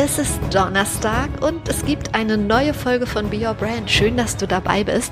Es ist Donnerstag und es gibt eine neue Folge von Be Your Brand. Schön, dass du dabei bist.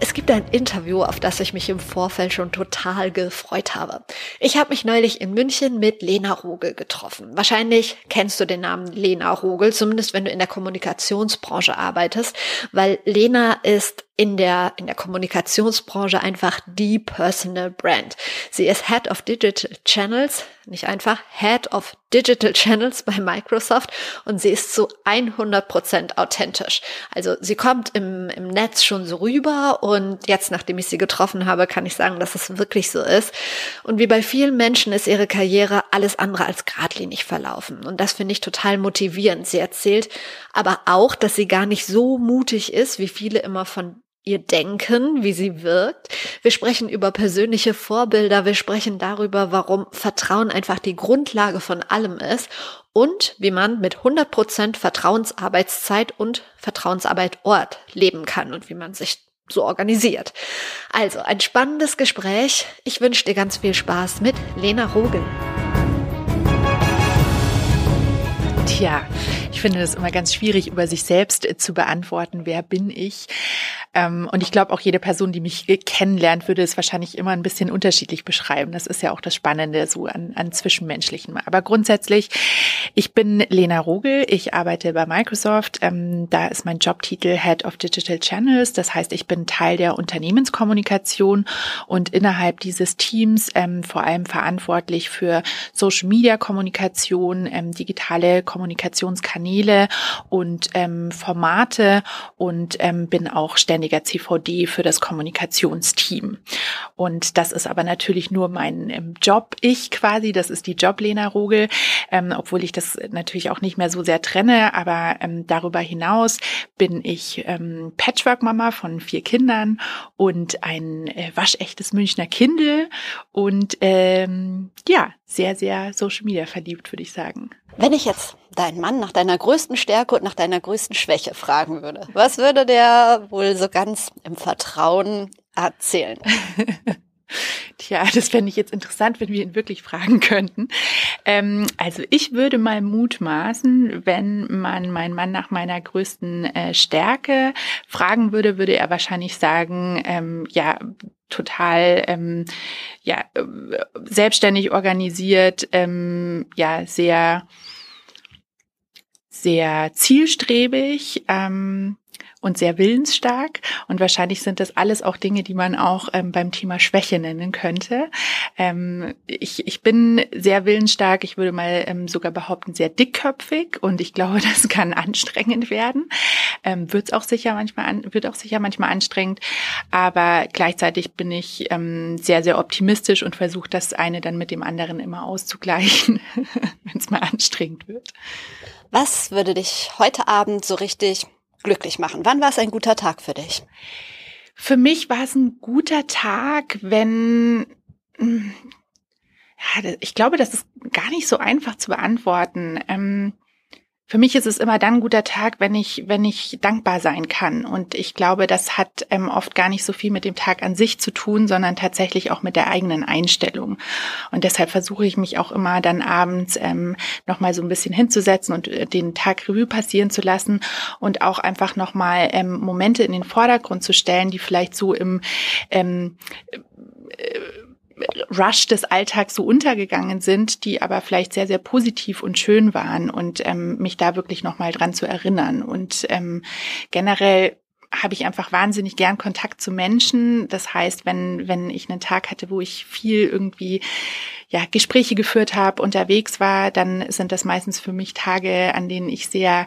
Es gibt ein Interview, auf das ich mich im Vorfeld schon total gefreut habe. Ich habe mich neulich in München mit Lena Rogel getroffen. Wahrscheinlich kennst du den Namen Lena Rogel, zumindest wenn du in der Kommunikationsbranche arbeitest, weil Lena ist in der, in der Kommunikationsbranche einfach die Personal Brand. Sie ist Head of Digital Channels, nicht einfach Head of Digital Channels bei Microsoft und sie ist zu 100% authentisch. Also sie kommt im, im Netz schon so rüber und jetzt, nachdem ich sie getroffen habe, kann ich sagen, dass es wirklich so ist. Und wie bei vielen Menschen ist ihre Karriere alles andere als geradlinig verlaufen. Und das finde ich total motivierend. Sie erzählt aber auch, dass sie gar nicht so mutig ist, wie viele immer von ihr Denken, wie sie wirkt. Wir sprechen über persönliche Vorbilder. Wir sprechen darüber, warum Vertrauen einfach die Grundlage von allem ist und wie man mit 100% Vertrauensarbeitszeit und Vertrauensarbeitort leben kann und wie man sich so organisiert. Also ein spannendes Gespräch. Ich wünsche dir ganz viel Spaß mit Lena Rogel. Tja, ich finde das immer ganz schwierig, über sich selbst äh, zu beantworten. Wer bin ich? Ähm, und ich glaube, auch jede Person, die mich kennenlernt, würde es wahrscheinlich immer ein bisschen unterschiedlich beschreiben. Das ist ja auch das Spannende so an, an Zwischenmenschlichen. Aber grundsätzlich, ich bin Lena Rogel. Ich arbeite bei Microsoft. Ähm, da ist mein Jobtitel Head of Digital Channels. Das heißt, ich bin Teil der Unternehmenskommunikation und innerhalb dieses Teams ähm, vor allem verantwortlich für Social Media Kommunikation, digitale Kommunikationskanäle Kanäle und ähm, Formate und ähm, bin auch ständiger CVD für das Kommunikationsteam. Und das ist aber natürlich nur mein ähm, Job, ich quasi, das ist die Job Lena Rogel, ähm, obwohl ich das natürlich auch nicht mehr so sehr trenne, aber ähm, darüber hinaus bin ich ähm, Patchwork-Mama von vier Kindern und ein äh, waschechtes Münchner Kindle und ähm, ja, sehr, sehr Social Media verliebt, würde ich sagen. Wenn ich jetzt deinen Mann nach deiner größten Stärke und nach deiner größten Schwäche fragen würde, was würde der wohl so ganz im Vertrauen erzählen? Tja, das fände ich jetzt interessant, wenn wir ihn wirklich fragen könnten. Ähm, also ich würde mal mutmaßen, wenn man meinen Mann nach meiner größten äh, Stärke fragen würde, würde er wahrscheinlich sagen, ähm, ja, total ähm, ja äh, selbstständig organisiert, ähm, ja sehr sehr zielstrebig. Ähm, und sehr willensstark. Und wahrscheinlich sind das alles auch Dinge, die man auch ähm, beim Thema Schwäche nennen könnte. Ähm, ich, ich bin sehr willensstark, ich würde mal ähm, sogar behaupten, sehr dickköpfig und ich glaube, das kann anstrengend werden. Ähm, wird auch sicher manchmal an, wird auch sicher manchmal anstrengend, aber gleichzeitig bin ich ähm, sehr, sehr optimistisch und versuche das eine dann mit dem anderen immer auszugleichen, wenn es mal anstrengend wird. Was würde dich heute Abend so richtig glücklich machen? Wann war es ein guter Tag für dich? Für mich war es ein guter Tag, wenn hm, ja, ich glaube, das ist gar nicht so einfach zu beantworten. Ähm, für mich ist es immer dann ein guter Tag, wenn ich, wenn ich dankbar sein kann. Und ich glaube, das hat ähm, oft gar nicht so viel mit dem Tag an sich zu tun, sondern tatsächlich auch mit der eigenen Einstellung. Und deshalb versuche ich mich auch immer dann abends ähm, nochmal so ein bisschen hinzusetzen und äh, den Tag Revue passieren zu lassen und auch einfach nochmal ähm, Momente in den Vordergrund zu stellen, die vielleicht so im ähm, äh, Rush des Alltags so untergegangen sind, die aber vielleicht sehr, sehr positiv und schön waren und ähm, mich da wirklich nochmal dran zu erinnern. Und ähm, generell habe ich einfach wahnsinnig gern Kontakt zu Menschen. Das heißt, wenn, wenn ich einen Tag hatte, wo ich viel irgendwie ja, Gespräche geführt habe, unterwegs war, dann sind das meistens für mich Tage, an denen ich sehr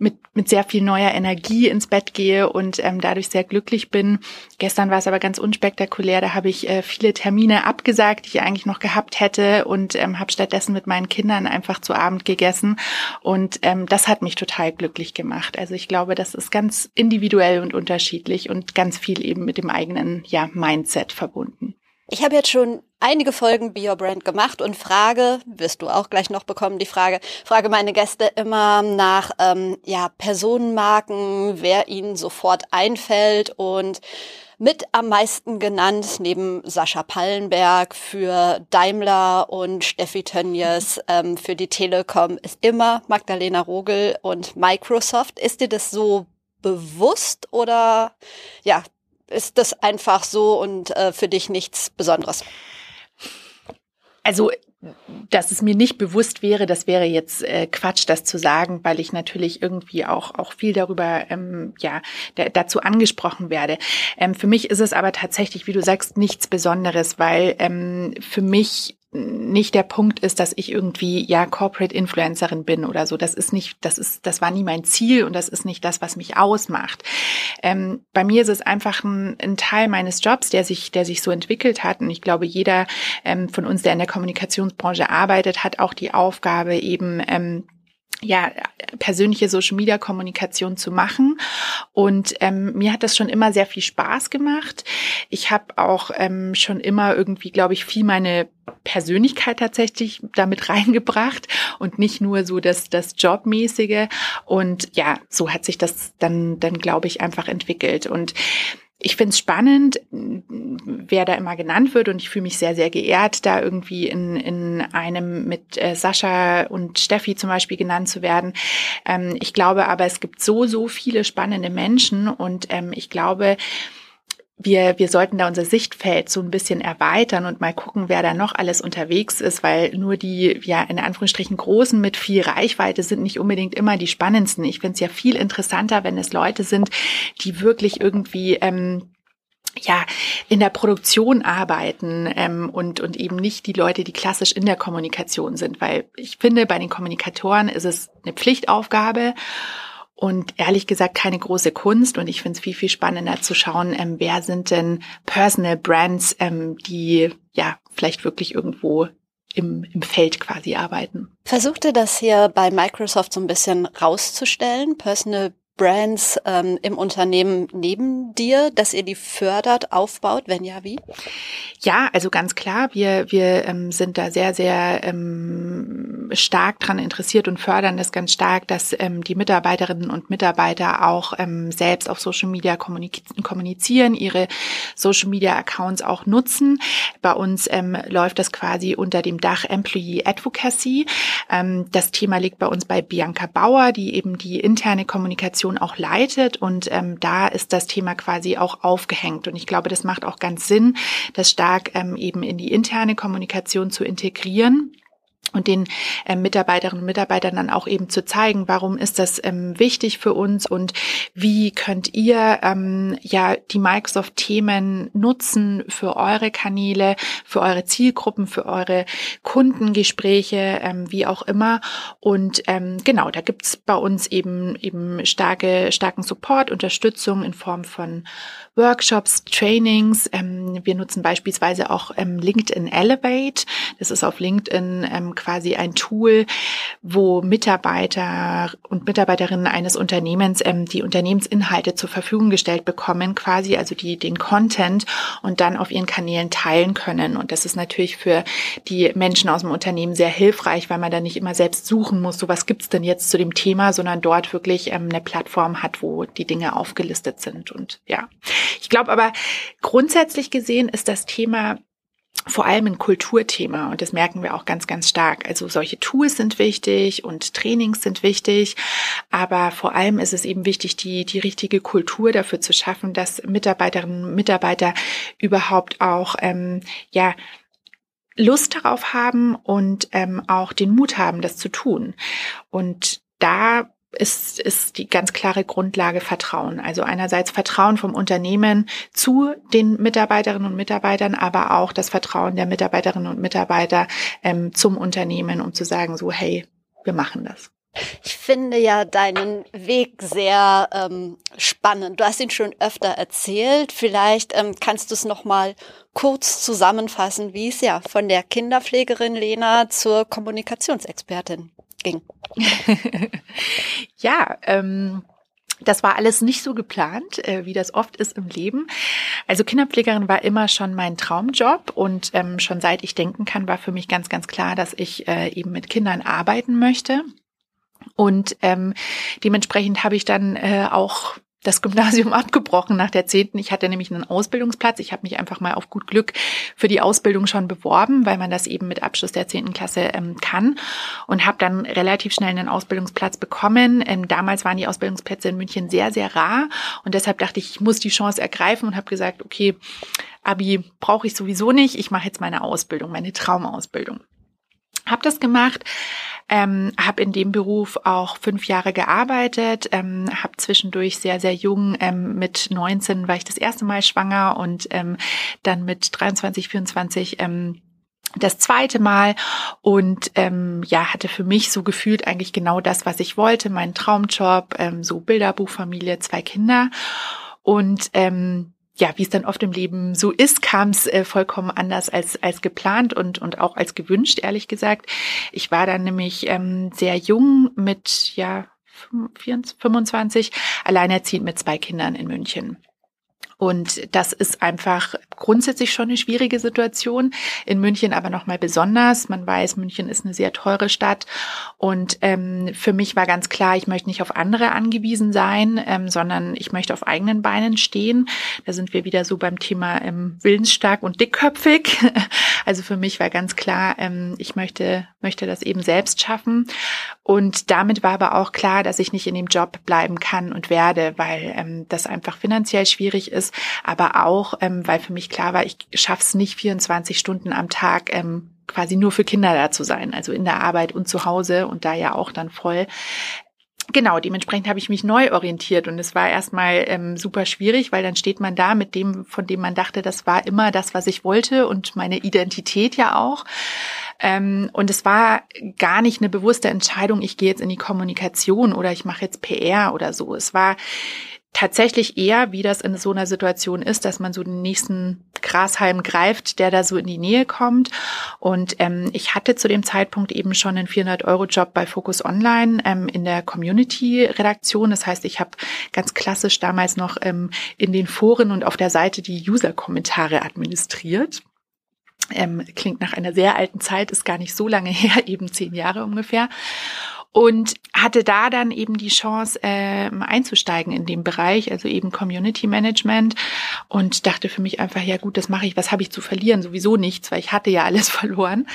mit, mit sehr viel neuer Energie ins Bett gehe und ähm, dadurch sehr glücklich bin. Gestern war es aber ganz unspektakulär. Da habe ich äh, viele Termine abgesagt, die ich eigentlich noch gehabt hätte und ähm, habe stattdessen mit meinen Kindern einfach zu Abend gegessen. Und ähm, das hat mich total glücklich gemacht. Also ich glaube, das ist ganz individuell und unterschiedlich und ganz viel eben mit dem eigenen ja, Mindset verbunden. Ich habe jetzt schon einige Folgen Be Your Brand gemacht und frage, wirst du auch gleich noch bekommen, die Frage, frage meine Gäste immer nach ähm, ja, Personenmarken, wer ihnen sofort einfällt und mit am meisten genannt, neben Sascha Pallenberg für Daimler und Steffi Tönjes ähm, für die Telekom, ist immer Magdalena Rogel und Microsoft. Ist dir das so bewusst oder ja, ist das einfach so und äh, für dich nichts Besonderes? Also dass es mir nicht bewusst wäre, das wäre jetzt äh, Quatsch, das zu sagen, weil ich natürlich irgendwie auch auch viel darüber ähm, ja dazu angesprochen werde. Ähm, für mich ist es aber tatsächlich, wie du sagst, nichts Besonderes, weil ähm, für mich nicht der Punkt ist, dass ich irgendwie ja Corporate Influencerin bin oder so. Das ist nicht, das ist, das war nie mein Ziel und das ist nicht das, was mich ausmacht. Ähm, bei mir ist es einfach ein, ein, Teil meines Jobs, der sich, der sich so entwickelt hat. Und ich glaube, jeder ähm, von uns, der in der Kommunikationsbranche arbeitet, hat auch die Aufgabe eben ähm, ja, persönliche Social Media Kommunikation zu machen. Und ähm, mir hat das schon immer sehr viel Spaß gemacht. Ich habe auch ähm, schon immer irgendwie, glaube ich, viel meine Persönlichkeit tatsächlich damit reingebracht und nicht nur so das, das Jobmäßige. Und ja, so hat sich das dann, dann glaube ich, einfach entwickelt. Und ich finde es spannend, wer da immer genannt wird und ich fühle mich sehr, sehr geehrt, da irgendwie in, in einem mit äh, Sascha und Steffi zum Beispiel genannt zu werden. Ähm, ich glaube aber, es gibt so, so viele spannende Menschen und ähm, ich glaube, wir, wir sollten da unser Sichtfeld so ein bisschen erweitern und mal gucken, wer da noch alles unterwegs ist, weil nur die, ja, in Anführungsstrichen Großen mit viel Reichweite sind nicht unbedingt immer die spannendsten. Ich finde es ja viel interessanter, wenn es Leute sind, die wirklich irgendwie, ähm, ja, in der Produktion arbeiten ähm, und, und eben nicht die Leute, die klassisch in der Kommunikation sind. Weil ich finde, bei den Kommunikatoren ist es eine Pflichtaufgabe und ehrlich gesagt keine große Kunst. Und ich finde es viel, viel spannender zu schauen, ähm, wer sind denn Personal Brands, ähm, die ja vielleicht wirklich irgendwo im, im Feld quasi arbeiten. Versuchte das hier bei Microsoft so ein bisschen rauszustellen, Personal Brands ähm, im Unternehmen neben dir, dass ihr die fördert, aufbaut? Wenn ja, wie? Ja, also ganz klar, wir, wir ähm, sind da sehr, sehr ähm, stark dran interessiert und fördern das ganz stark, dass ähm, die Mitarbeiterinnen und Mitarbeiter auch ähm, selbst auf Social Media kommunizieren, ihre Social Media Accounts auch nutzen. Bei uns ähm, läuft das quasi unter dem Dach Employee Advocacy. Ähm, das Thema liegt bei uns bei Bianca Bauer, die eben die interne Kommunikation Organisation auch leitet. Und ähm, da ist das Thema quasi auch aufgehängt. Und ich glaube, das macht auch ganz Sinn, das stark ähm, eben in die interne Kommunikation zu integrieren und den äh, Mitarbeiterinnen und Mitarbeitern dann auch eben zu zeigen, warum ist das ähm, wichtig für uns und wie könnt ihr ähm, ja die Microsoft-Themen nutzen für eure Kanäle, für eure Zielgruppen, für eure Kundengespräche, ähm, wie auch immer. Und ähm, genau, da gibt's bei uns eben eben starke starken Support, Unterstützung in Form von Workshops, Trainings. Ähm, wir nutzen beispielsweise auch ähm, LinkedIn Elevate. Das ist auf LinkedIn ähm, quasi ein Tool, wo Mitarbeiter und Mitarbeiterinnen eines Unternehmens ähm, die Unternehmensinhalte zur Verfügung gestellt bekommen, quasi also die den Content und dann auf ihren Kanälen teilen können. Und das ist natürlich für die Menschen aus dem Unternehmen sehr hilfreich, weil man da nicht immer selbst suchen muss, so was gibt's denn jetzt zu dem Thema, sondern dort wirklich ähm, eine Plattform hat, wo die Dinge aufgelistet sind. Und ja, ich glaube aber grundsätzlich gesehen ist das Thema vor allem ein Kulturthema und das merken wir auch ganz, ganz stark. Also solche Tools sind wichtig und Trainings sind wichtig, aber vor allem ist es eben wichtig, die, die richtige Kultur dafür zu schaffen, dass Mitarbeiterinnen und Mitarbeiter überhaupt auch, ähm, ja, Lust darauf haben und ähm, auch den Mut haben, das zu tun. Und da ist, ist die ganz klare Grundlage Vertrauen. Also einerseits Vertrauen vom Unternehmen zu den Mitarbeiterinnen und Mitarbeitern, aber auch das Vertrauen der Mitarbeiterinnen und Mitarbeiter ähm, zum Unternehmen, um zu sagen, so, hey, wir machen das. Ich finde ja deinen Weg sehr ähm, spannend. Du hast ihn schon öfter erzählt. Vielleicht ähm, kannst du es noch mal kurz zusammenfassen, wie es ja von der Kinderpflegerin Lena zur Kommunikationsexpertin ging. ja, ähm, Das war alles nicht so geplant, äh, wie das oft ist im Leben. Also Kinderpflegerin war immer schon mein Traumjob und ähm, schon seit ich denken kann, war für mich ganz, ganz klar, dass ich äh, eben mit Kindern arbeiten möchte. Und ähm, dementsprechend habe ich dann äh, auch das Gymnasium abgebrochen nach der zehnten. Ich hatte nämlich einen Ausbildungsplatz. Ich habe mich einfach mal auf gut Glück für die Ausbildung schon beworben, weil man das eben mit Abschluss der zehnten Klasse ähm, kann und habe dann relativ schnell einen Ausbildungsplatz bekommen. Ähm, damals waren die Ausbildungsplätze in München sehr, sehr rar und deshalb dachte ich, ich muss die Chance ergreifen und habe gesagt, okay, Abi brauche ich sowieso nicht. Ich mache jetzt meine Ausbildung, meine Traumausbildung. Hab das gemacht, ähm, habe in dem Beruf auch fünf Jahre gearbeitet, ähm, habe zwischendurch sehr, sehr jung, ähm, mit 19 war ich das erste Mal schwanger und ähm, dann mit 23, 24 ähm, das zweite Mal und ähm, ja hatte für mich so gefühlt eigentlich genau das, was ich wollte, meinen Traumjob, ähm, so Bilderbuchfamilie, zwei Kinder und ähm, ja, wie es dann oft im Leben so ist, kam es äh, vollkommen anders als, als geplant und, und auch als gewünscht, ehrlich gesagt. Ich war dann nämlich ähm, sehr jung mit, ja, 25, alleinerziehend mit zwei Kindern in München. Und das ist einfach grundsätzlich schon eine schwierige Situation. In München aber nochmal besonders. Man weiß, München ist eine sehr teure Stadt. Und ähm, für mich war ganz klar, ich möchte nicht auf andere angewiesen sein, ähm, sondern ich möchte auf eigenen Beinen stehen. Da sind wir wieder so beim Thema ähm, willensstark und dickköpfig. Also für mich war ganz klar, ähm, ich möchte, möchte das eben selbst schaffen. Und damit war aber auch klar, dass ich nicht in dem Job bleiben kann und werde, weil ähm, das einfach finanziell schwierig ist aber auch, ähm, weil für mich klar war, ich schaff's nicht 24 Stunden am Tag ähm, quasi nur für Kinder da zu sein, also in der Arbeit und zu Hause und da ja auch dann voll. Genau, dementsprechend habe ich mich neu orientiert und es war erstmal ähm, super schwierig, weil dann steht man da mit dem, von dem man dachte, das war immer das, was ich wollte und meine Identität ja auch. Ähm, und es war gar nicht eine bewusste Entscheidung, ich gehe jetzt in die Kommunikation oder ich mache jetzt PR oder so. Es war tatsächlich eher, wie das in so einer Situation ist, dass man so den nächsten Grashalm greift, der da so in die Nähe kommt. Und ähm, ich hatte zu dem Zeitpunkt eben schon einen 400-Euro-Job bei Focus Online ähm, in der Community-Redaktion. Das heißt, ich habe ganz klassisch damals noch ähm, in den Foren und auf der Seite die User-Kommentare administriert. Ähm, klingt nach einer sehr alten Zeit, ist gar nicht so lange her, eben zehn Jahre ungefähr und hatte da dann eben die Chance äh, einzusteigen in dem Bereich, also eben Community Management und dachte für mich einfach, ja gut, das mache ich, was habe ich zu verlieren? Sowieso nichts, weil ich hatte ja alles verloren.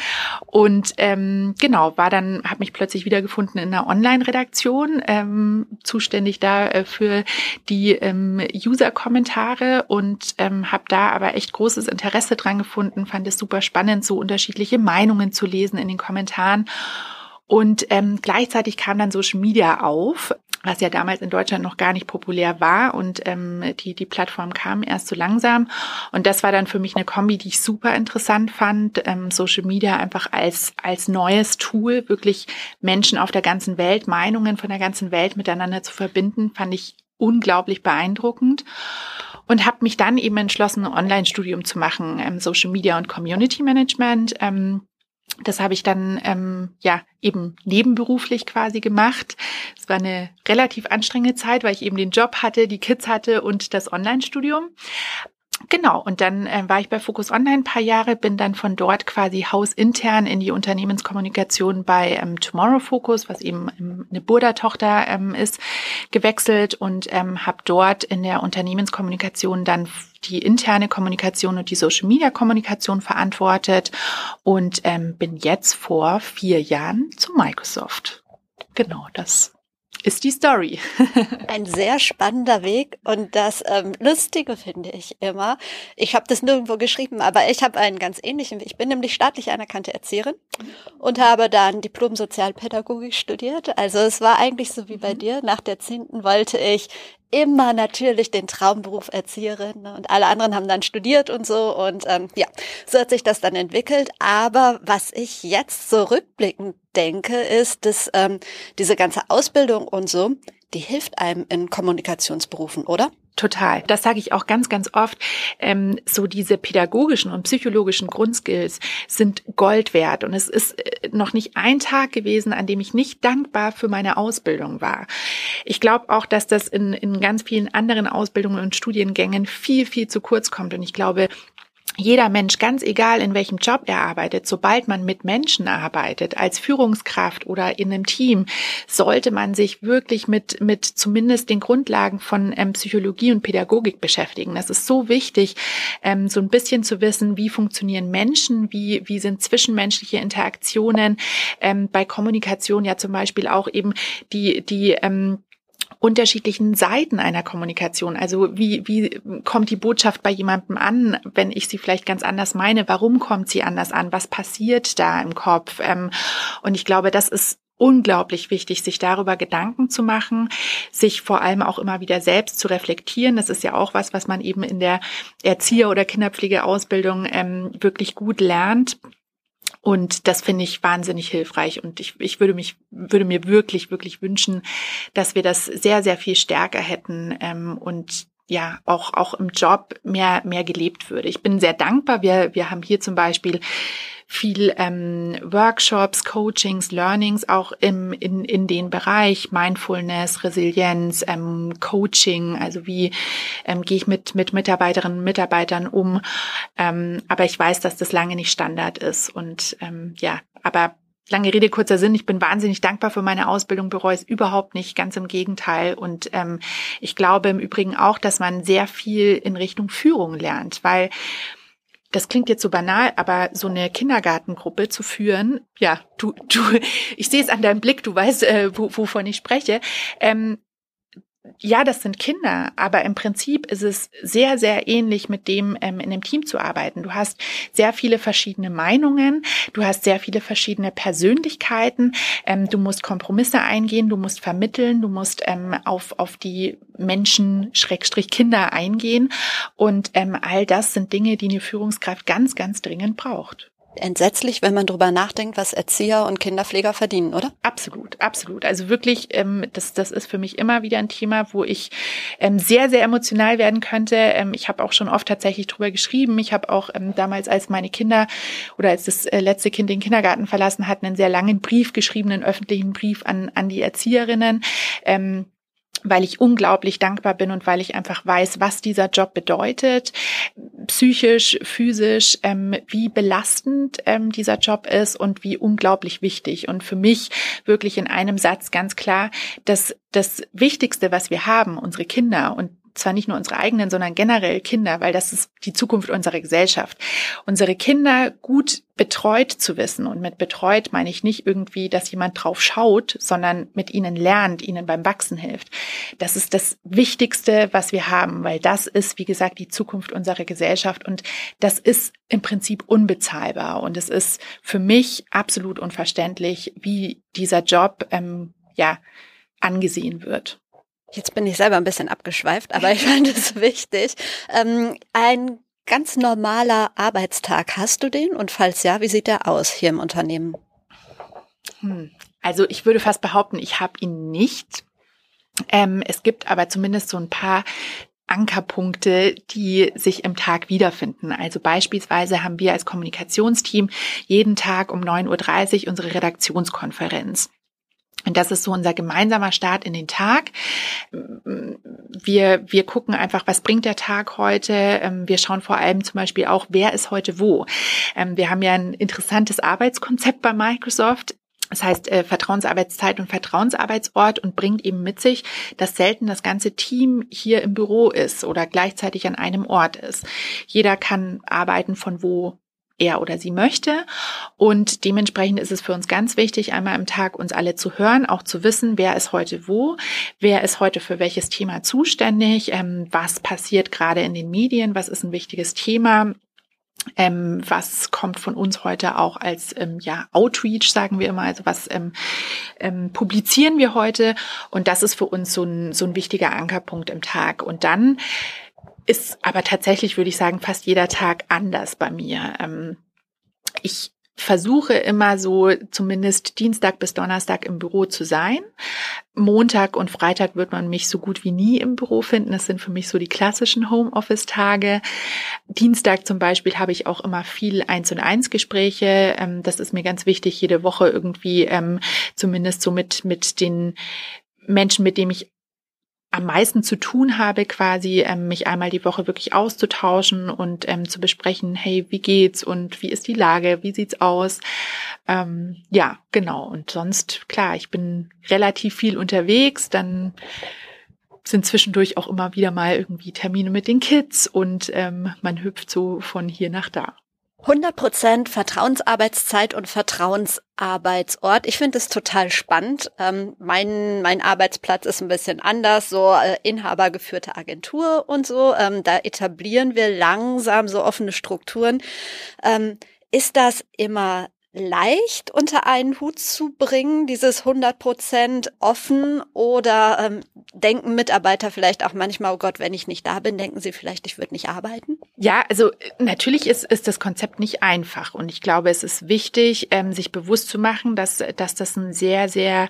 Und ähm, genau, war dann, habe mich plötzlich wiedergefunden in einer Online-Redaktion, ähm, zuständig da äh, für die ähm, User-Kommentare und ähm, habe da aber echt großes Interesse dran gefunden, fand es super spannend, so unterschiedliche Meinungen zu lesen in den Kommentaren und ähm, gleichzeitig kam dann Social Media auf, was ja damals in Deutschland noch gar nicht populär war und ähm, die, die Plattform kam erst so langsam. Und das war dann für mich eine Kombi, die ich super interessant fand. Ähm, Social Media einfach als, als neues Tool, wirklich Menschen auf der ganzen Welt, Meinungen von der ganzen Welt miteinander zu verbinden, fand ich unglaublich beeindruckend und habe mich dann eben entschlossen, ein Online-Studium zu machen, ähm, Social Media und Community Management. Ähm, das habe ich dann ähm, ja eben nebenberuflich quasi gemacht. Es war eine relativ anstrengende Zeit, weil ich eben den Job hatte, die Kids hatte und das Online-Studium. Genau, und dann äh, war ich bei Focus Online ein paar Jahre, bin dann von dort quasi hausintern in die Unternehmenskommunikation bei ähm, Tomorrow Focus, was eben ähm, eine Burda-Tochter ähm, ist, gewechselt und ähm, habe dort in der Unternehmenskommunikation dann die interne Kommunikation und die Social-Media-Kommunikation verantwortet und ähm, bin jetzt vor vier Jahren zu Microsoft. Genau, das ist die Story. Ein sehr spannender Weg und das ähm, Lustige finde ich immer. Ich habe das nirgendwo geschrieben, aber ich habe einen ganz ähnlichen. Ich bin nämlich staatlich anerkannte Erzieherin und habe dann Diplom Sozialpädagogik studiert. Also es war eigentlich so wie bei mhm. dir. Nach der zehnten wollte ich immer natürlich den Traumberuf Erzieherin ne? und alle anderen haben dann studiert und so und ähm, ja, so hat sich das dann entwickelt. Aber was ich jetzt so rückblickend denke, ist, dass ähm, diese ganze Ausbildung und so, die hilft einem in Kommunikationsberufen, oder? Total. Das sage ich auch ganz, ganz oft. Ähm, so diese pädagogischen und psychologischen Grundskills sind Gold wert. Und es ist äh, noch nicht ein Tag gewesen, an dem ich nicht dankbar für meine Ausbildung war. Ich glaube auch, dass das in, in ganz vielen anderen Ausbildungen und Studiengängen viel, viel zu kurz kommt. Und ich glaube, jeder Mensch, ganz egal in welchem Job er arbeitet, sobald man mit Menschen arbeitet, als Führungskraft oder in einem Team, sollte man sich wirklich mit, mit zumindest den Grundlagen von ähm, Psychologie und Pädagogik beschäftigen. Das ist so wichtig, ähm, so ein bisschen zu wissen, wie funktionieren Menschen, wie, wie sind zwischenmenschliche Interaktionen, ähm, bei Kommunikation ja zum Beispiel auch eben die, die, ähm, unterschiedlichen Seiten einer Kommunikation. Also wie, wie kommt die Botschaft bei jemandem an, wenn ich sie vielleicht ganz anders meine? Warum kommt sie anders an? Was passiert da im Kopf? Ähm, und ich glaube, das ist unglaublich wichtig, sich darüber Gedanken zu machen, sich vor allem auch immer wieder selbst zu reflektieren. Das ist ja auch was, was man eben in der Erzieher- oder Kinderpflegeausbildung ähm, wirklich gut lernt. Und das finde ich wahnsinnig hilfreich. Und ich, ich würde mich, würde mir wirklich, wirklich wünschen, dass wir das sehr, sehr viel stärker hätten ähm, und ja auch auch im Job mehr mehr gelebt würde. Ich bin sehr dankbar. Wir wir haben hier zum Beispiel viel ähm, Workshops, Coachings, Learnings auch im, in, in den Bereich Mindfulness, Resilienz, ähm, Coaching, also wie ähm, gehe ich mit, mit Mitarbeiterinnen Mitarbeitern um. Ähm, aber ich weiß, dass das lange nicht Standard ist. Und ähm, ja, aber Lange Rede, kurzer Sinn. Ich bin wahnsinnig dankbar für meine Ausbildung, bereue es überhaupt nicht, ganz im Gegenteil. Und ähm, ich glaube im Übrigen auch, dass man sehr viel in Richtung Führung lernt, weil das klingt jetzt so banal, aber so eine Kindergartengruppe zu führen, ja, du, du, ich sehe es an deinem Blick, du weißt, äh, wovon ich spreche. Ähm, ja, das sind Kinder, aber im Prinzip ist es sehr, sehr ähnlich mit dem, ähm, in einem Team zu arbeiten. Du hast sehr viele verschiedene Meinungen, du hast sehr viele verschiedene Persönlichkeiten, ähm, du musst Kompromisse eingehen, du musst vermitteln, du musst ähm, auf, auf die Menschen, Schrägstrich Kinder eingehen. Und ähm, all das sind Dinge, die eine Führungskraft ganz, ganz dringend braucht entsetzlich, wenn man drüber nachdenkt, was Erzieher und Kinderpfleger verdienen, oder? Absolut, absolut. Also wirklich, ähm, das, das ist für mich immer wieder ein Thema, wo ich ähm, sehr, sehr emotional werden könnte. Ähm, ich habe auch schon oft tatsächlich drüber geschrieben. Ich habe auch ähm, damals, als meine Kinder oder als das äh, letzte Kind den Kindergarten verlassen hat, einen sehr langen Brief geschrieben, einen öffentlichen Brief an, an die Erzieherinnen. Ähm, weil ich unglaublich dankbar bin und weil ich einfach weiß, was dieser Job bedeutet, psychisch, physisch, ähm, wie belastend ähm, dieser Job ist und wie unglaublich wichtig. Und für mich wirklich in einem Satz ganz klar, dass das Wichtigste, was wir haben, unsere Kinder und zwar nicht nur unsere eigenen, sondern generell Kinder, weil das ist die Zukunft unserer Gesellschaft. Unsere Kinder gut betreut zu wissen. Und mit betreut meine ich nicht irgendwie, dass jemand drauf schaut, sondern mit ihnen lernt, ihnen beim Wachsen hilft. Das ist das Wichtigste, was wir haben, weil das ist, wie gesagt, die Zukunft unserer Gesellschaft. Und das ist im Prinzip unbezahlbar. Und es ist für mich absolut unverständlich, wie dieser Job, ähm, ja, angesehen wird. Jetzt bin ich selber ein bisschen abgeschweift, aber ich fand es wichtig. Ähm, ein ganz normaler Arbeitstag, hast du den? Und falls ja, wie sieht der aus hier im Unternehmen? Hm. Also ich würde fast behaupten, ich habe ihn nicht. Ähm, es gibt aber zumindest so ein paar Ankerpunkte, die sich im Tag wiederfinden. Also beispielsweise haben wir als Kommunikationsteam jeden Tag um 9.30 Uhr unsere Redaktionskonferenz. Und das ist so unser gemeinsamer Start in den Tag. Wir, wir gucken einfach, was bringt der Tag heute. Ähm, wir schauen vor allem zum Beispiel auch, wer ist heute wo. Ähm, wir haben ja ein interessantes Arbeitskonzept bei Microsoft. Das heißt äh, Vertrauensarbeitszeit und Vertrauensarbeitsort und bringt eben mit sich, dass selten das ganze Team hier im Büro ist oder gleichzeitig an einem Ort ist. Jeder kann arbeiten von wo er oder sie möchte. Und dementsprechend ist es für uns ganz wichtig, einmal im Tag uns alle zu hören, auch zu wissen, wer ist heute wo, wer ist heute für welches Thema zuständig, ähm, was passiert gerade in den Medien, was ist ein wichtiges Thema. Ähm, was kommt von uns heute auch als ähm, ja Outreach, sagen wir immer, also was ähm, ähm, publizieren wir heute und das ist für uns so ein, so ein wichtiger Ankerpunkt im Tag. Und dann ist aber tatsächlich, würde ich sagen, fast jeder Tag anders bei mir. Ähm, ich versuche immer so zumindest Dienstag bis Donnerstag im Büro zu sein. Montag und Freitag wird man mich so gut wie nie im Büro finden. Das sind für mich so die klassischen Homeoffice-Tage. Dienstag zum Beispiel habe ich auch immer viel Eins und Eins Gespräche. Ähm, das ist mir ganz wichtig, jede Woche irgendwie ähm, zumindest so mit, mit den Menschen, mit denen ich am meisten zu tun habe, quasi ähm, mich einmal die Woche wirklich auszutauschen und ähm, zu besprechen, hey, wie geht's und wie ist die Lage, wie sieht's aus? Ähm, ja, genau. Und sonst, klar, ich bin relativ viel unterwegs, dann sind zwischendurch auch immer wieder mal irgendwie Termine mit den Kids und ähm, man hüpft so von hier nach da. 100% Vertrauensarbeitszeit und Vertrauensarbeitsort. Ich finde es total spannend. Ähm, mein, mein Arbeitsplatz ist ein bisschen anders, so äh, inhabergeführte Agentur und so. Ähm, da etablieren wir langsam so offene Strukturen. Ähm, ist das immer leicht unter einen Hut zu bringen, dieses 100 Prozent offen oder ähm, denken Mitarbeiter vielleicht auch manchmal, oh Gott, wenn ich nicht da bin, denken sie vielleicht, ich würde nicht arbeiten? Ja, also natürlich ist, ist das Konzept nicht einfach und ich glaube, es ist wichtig, ähm, sich bewusst zu machen, dass, dass das ein sehr, sehr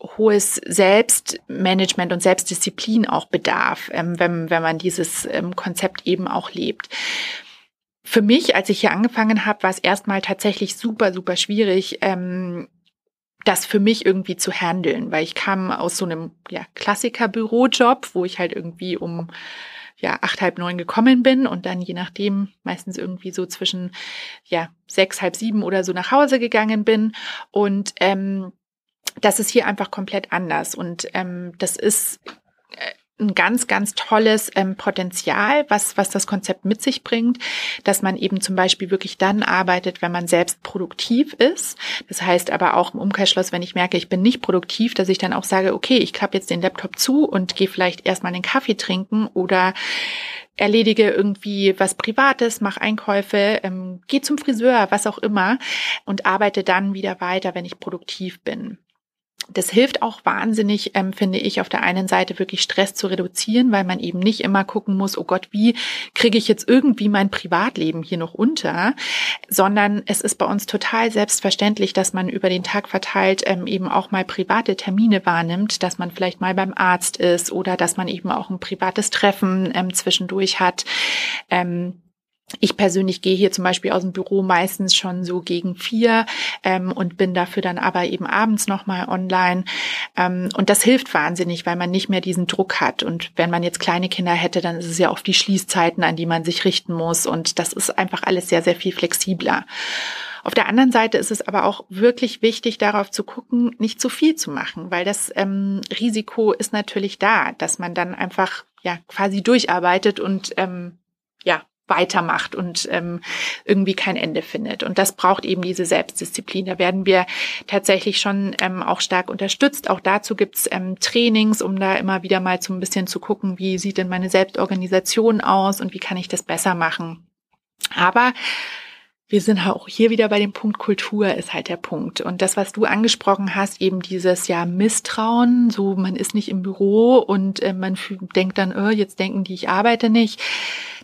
hohes Selbstmanagement und Selbstdisziplin auch bedarf, ähm, wenn, wenn man dieses ähm, Konzept eben auch lebt. Für mich, als ich hier angefangen habe, war es erstmal tatsächlich super, super schwierig, ähm, das für mich irgendwie zu handeln, weil ich kam aus so einem ja, Klassiker-Bürojob, wo ich halt irgendwie um ja acht halb neun gekommen bin und dann je nachdem meistens irgendwie so zwischen ja sechs halb sieben oder so nach Hause gegangen bin. Und ähm, das ist hier einfach komplett anders. Und ähm, das ist ein ganz, ganz tolles ähm, Potenzial, was, was das Konzept mit sich bringt, dass man eben zum Beispiel wirklich dann arbeitet, wenn man selbst produktiv ist. Das heißt aber auch im Umkehrschluss, wenn ich merke, ich bin nicht produktiv, dass ich dann auch sage, okay, ich klappe jetzt den Laptop zu und gehe vielleicht erstmal einen Kaffee trinken oder erledige irgendwie was Privates, mach Einkäufe, ähm, gehe zum Friseur, was auch immer und arbeite dann wieder weiter, wenn ich produktiv bin das hilft auch wahnsinnig, ähm, finde ich, auf der einen Seite wirklich Stress zu reduzieren, weil man eben nicht immer gucken muss, oh Gott, wie kriege ich jetzt irgendwie mein Privatleben hier noch unter, sondern es ist bei uns total selbstverständlich, dass man über den Tag verteilt ähm, eben auch mal private Termine wahrnimmt, dass man vielleicht mal beim Arzt ist oder dass man eben auch ein privates Treffen ähm, zwischendurch hat. Ähm, ich persönlich gehe hier zum Beispiel aus dem Büro meistens schon so gegen vier ähm, und bin dafür dann aber eben abends nochmal online. Ähm, und das hilft wahnsinnig, weil man nicht mehr diesen Druck hat. Und wenn man jetzt kleine Kinder hätte, dann ist es ja oft die Schließzeiten, an die man sich richten muss. Und das ist einfach alles sehr, sehr viel flexibler. Auf der anderen Seite ist es aber auch wirklich wichtig, darauf zu gucken, nicht zu viel zu machen, weil das ähm, Risiko ist natürlich da, dass man dann einfach ja quasi durcharbeitet und ähm, ja weitermacht und ähm, irgendwie kein Ende findet. Und das braucht eben diese Selbstdisziplin. Da werden wir tatsächlich schon ähm, auch stark unterstützt. Auch dazu gibt's ähm, Trainings, um da immer wieder mal so ein bisschen zu gucken, wie sieht denn meine Selbstorganisation aus und wie kann ich das besser machen. Aber wir sind auch hier wieder bei dem Punkt Kultur ist halt der Punkt. Und das, was du angesprochen hast, eben dieses ja Misstrauen, so man ist nicht im Büro und äh, man denkt dann, oh, jetzt denken die, ich arbeite nicht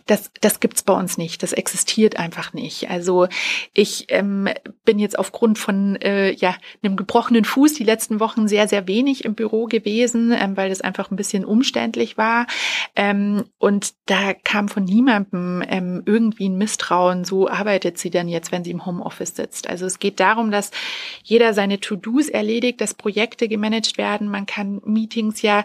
das, das gibt's bei uns nicht. Das existiert einfach nicht. Also ich ähm, bin jetzt aufgrund von äh, ja einem gebrochenen Fuß die letzten Wochen sehr, sehr wenig im Büro gewesen, ähm, weil das einfach ein bisschen umständlich war. Ähm, und da kam von niemandem ähm, irgendwie ein Misstrauen, so arbeitet sie dann jetzt, wenn sie im Homeoffice sitzt. Also es geht darum, dass jeder seine To-Dos erledigt, dass Projekte gemanagt werden. Man kann Meetings ja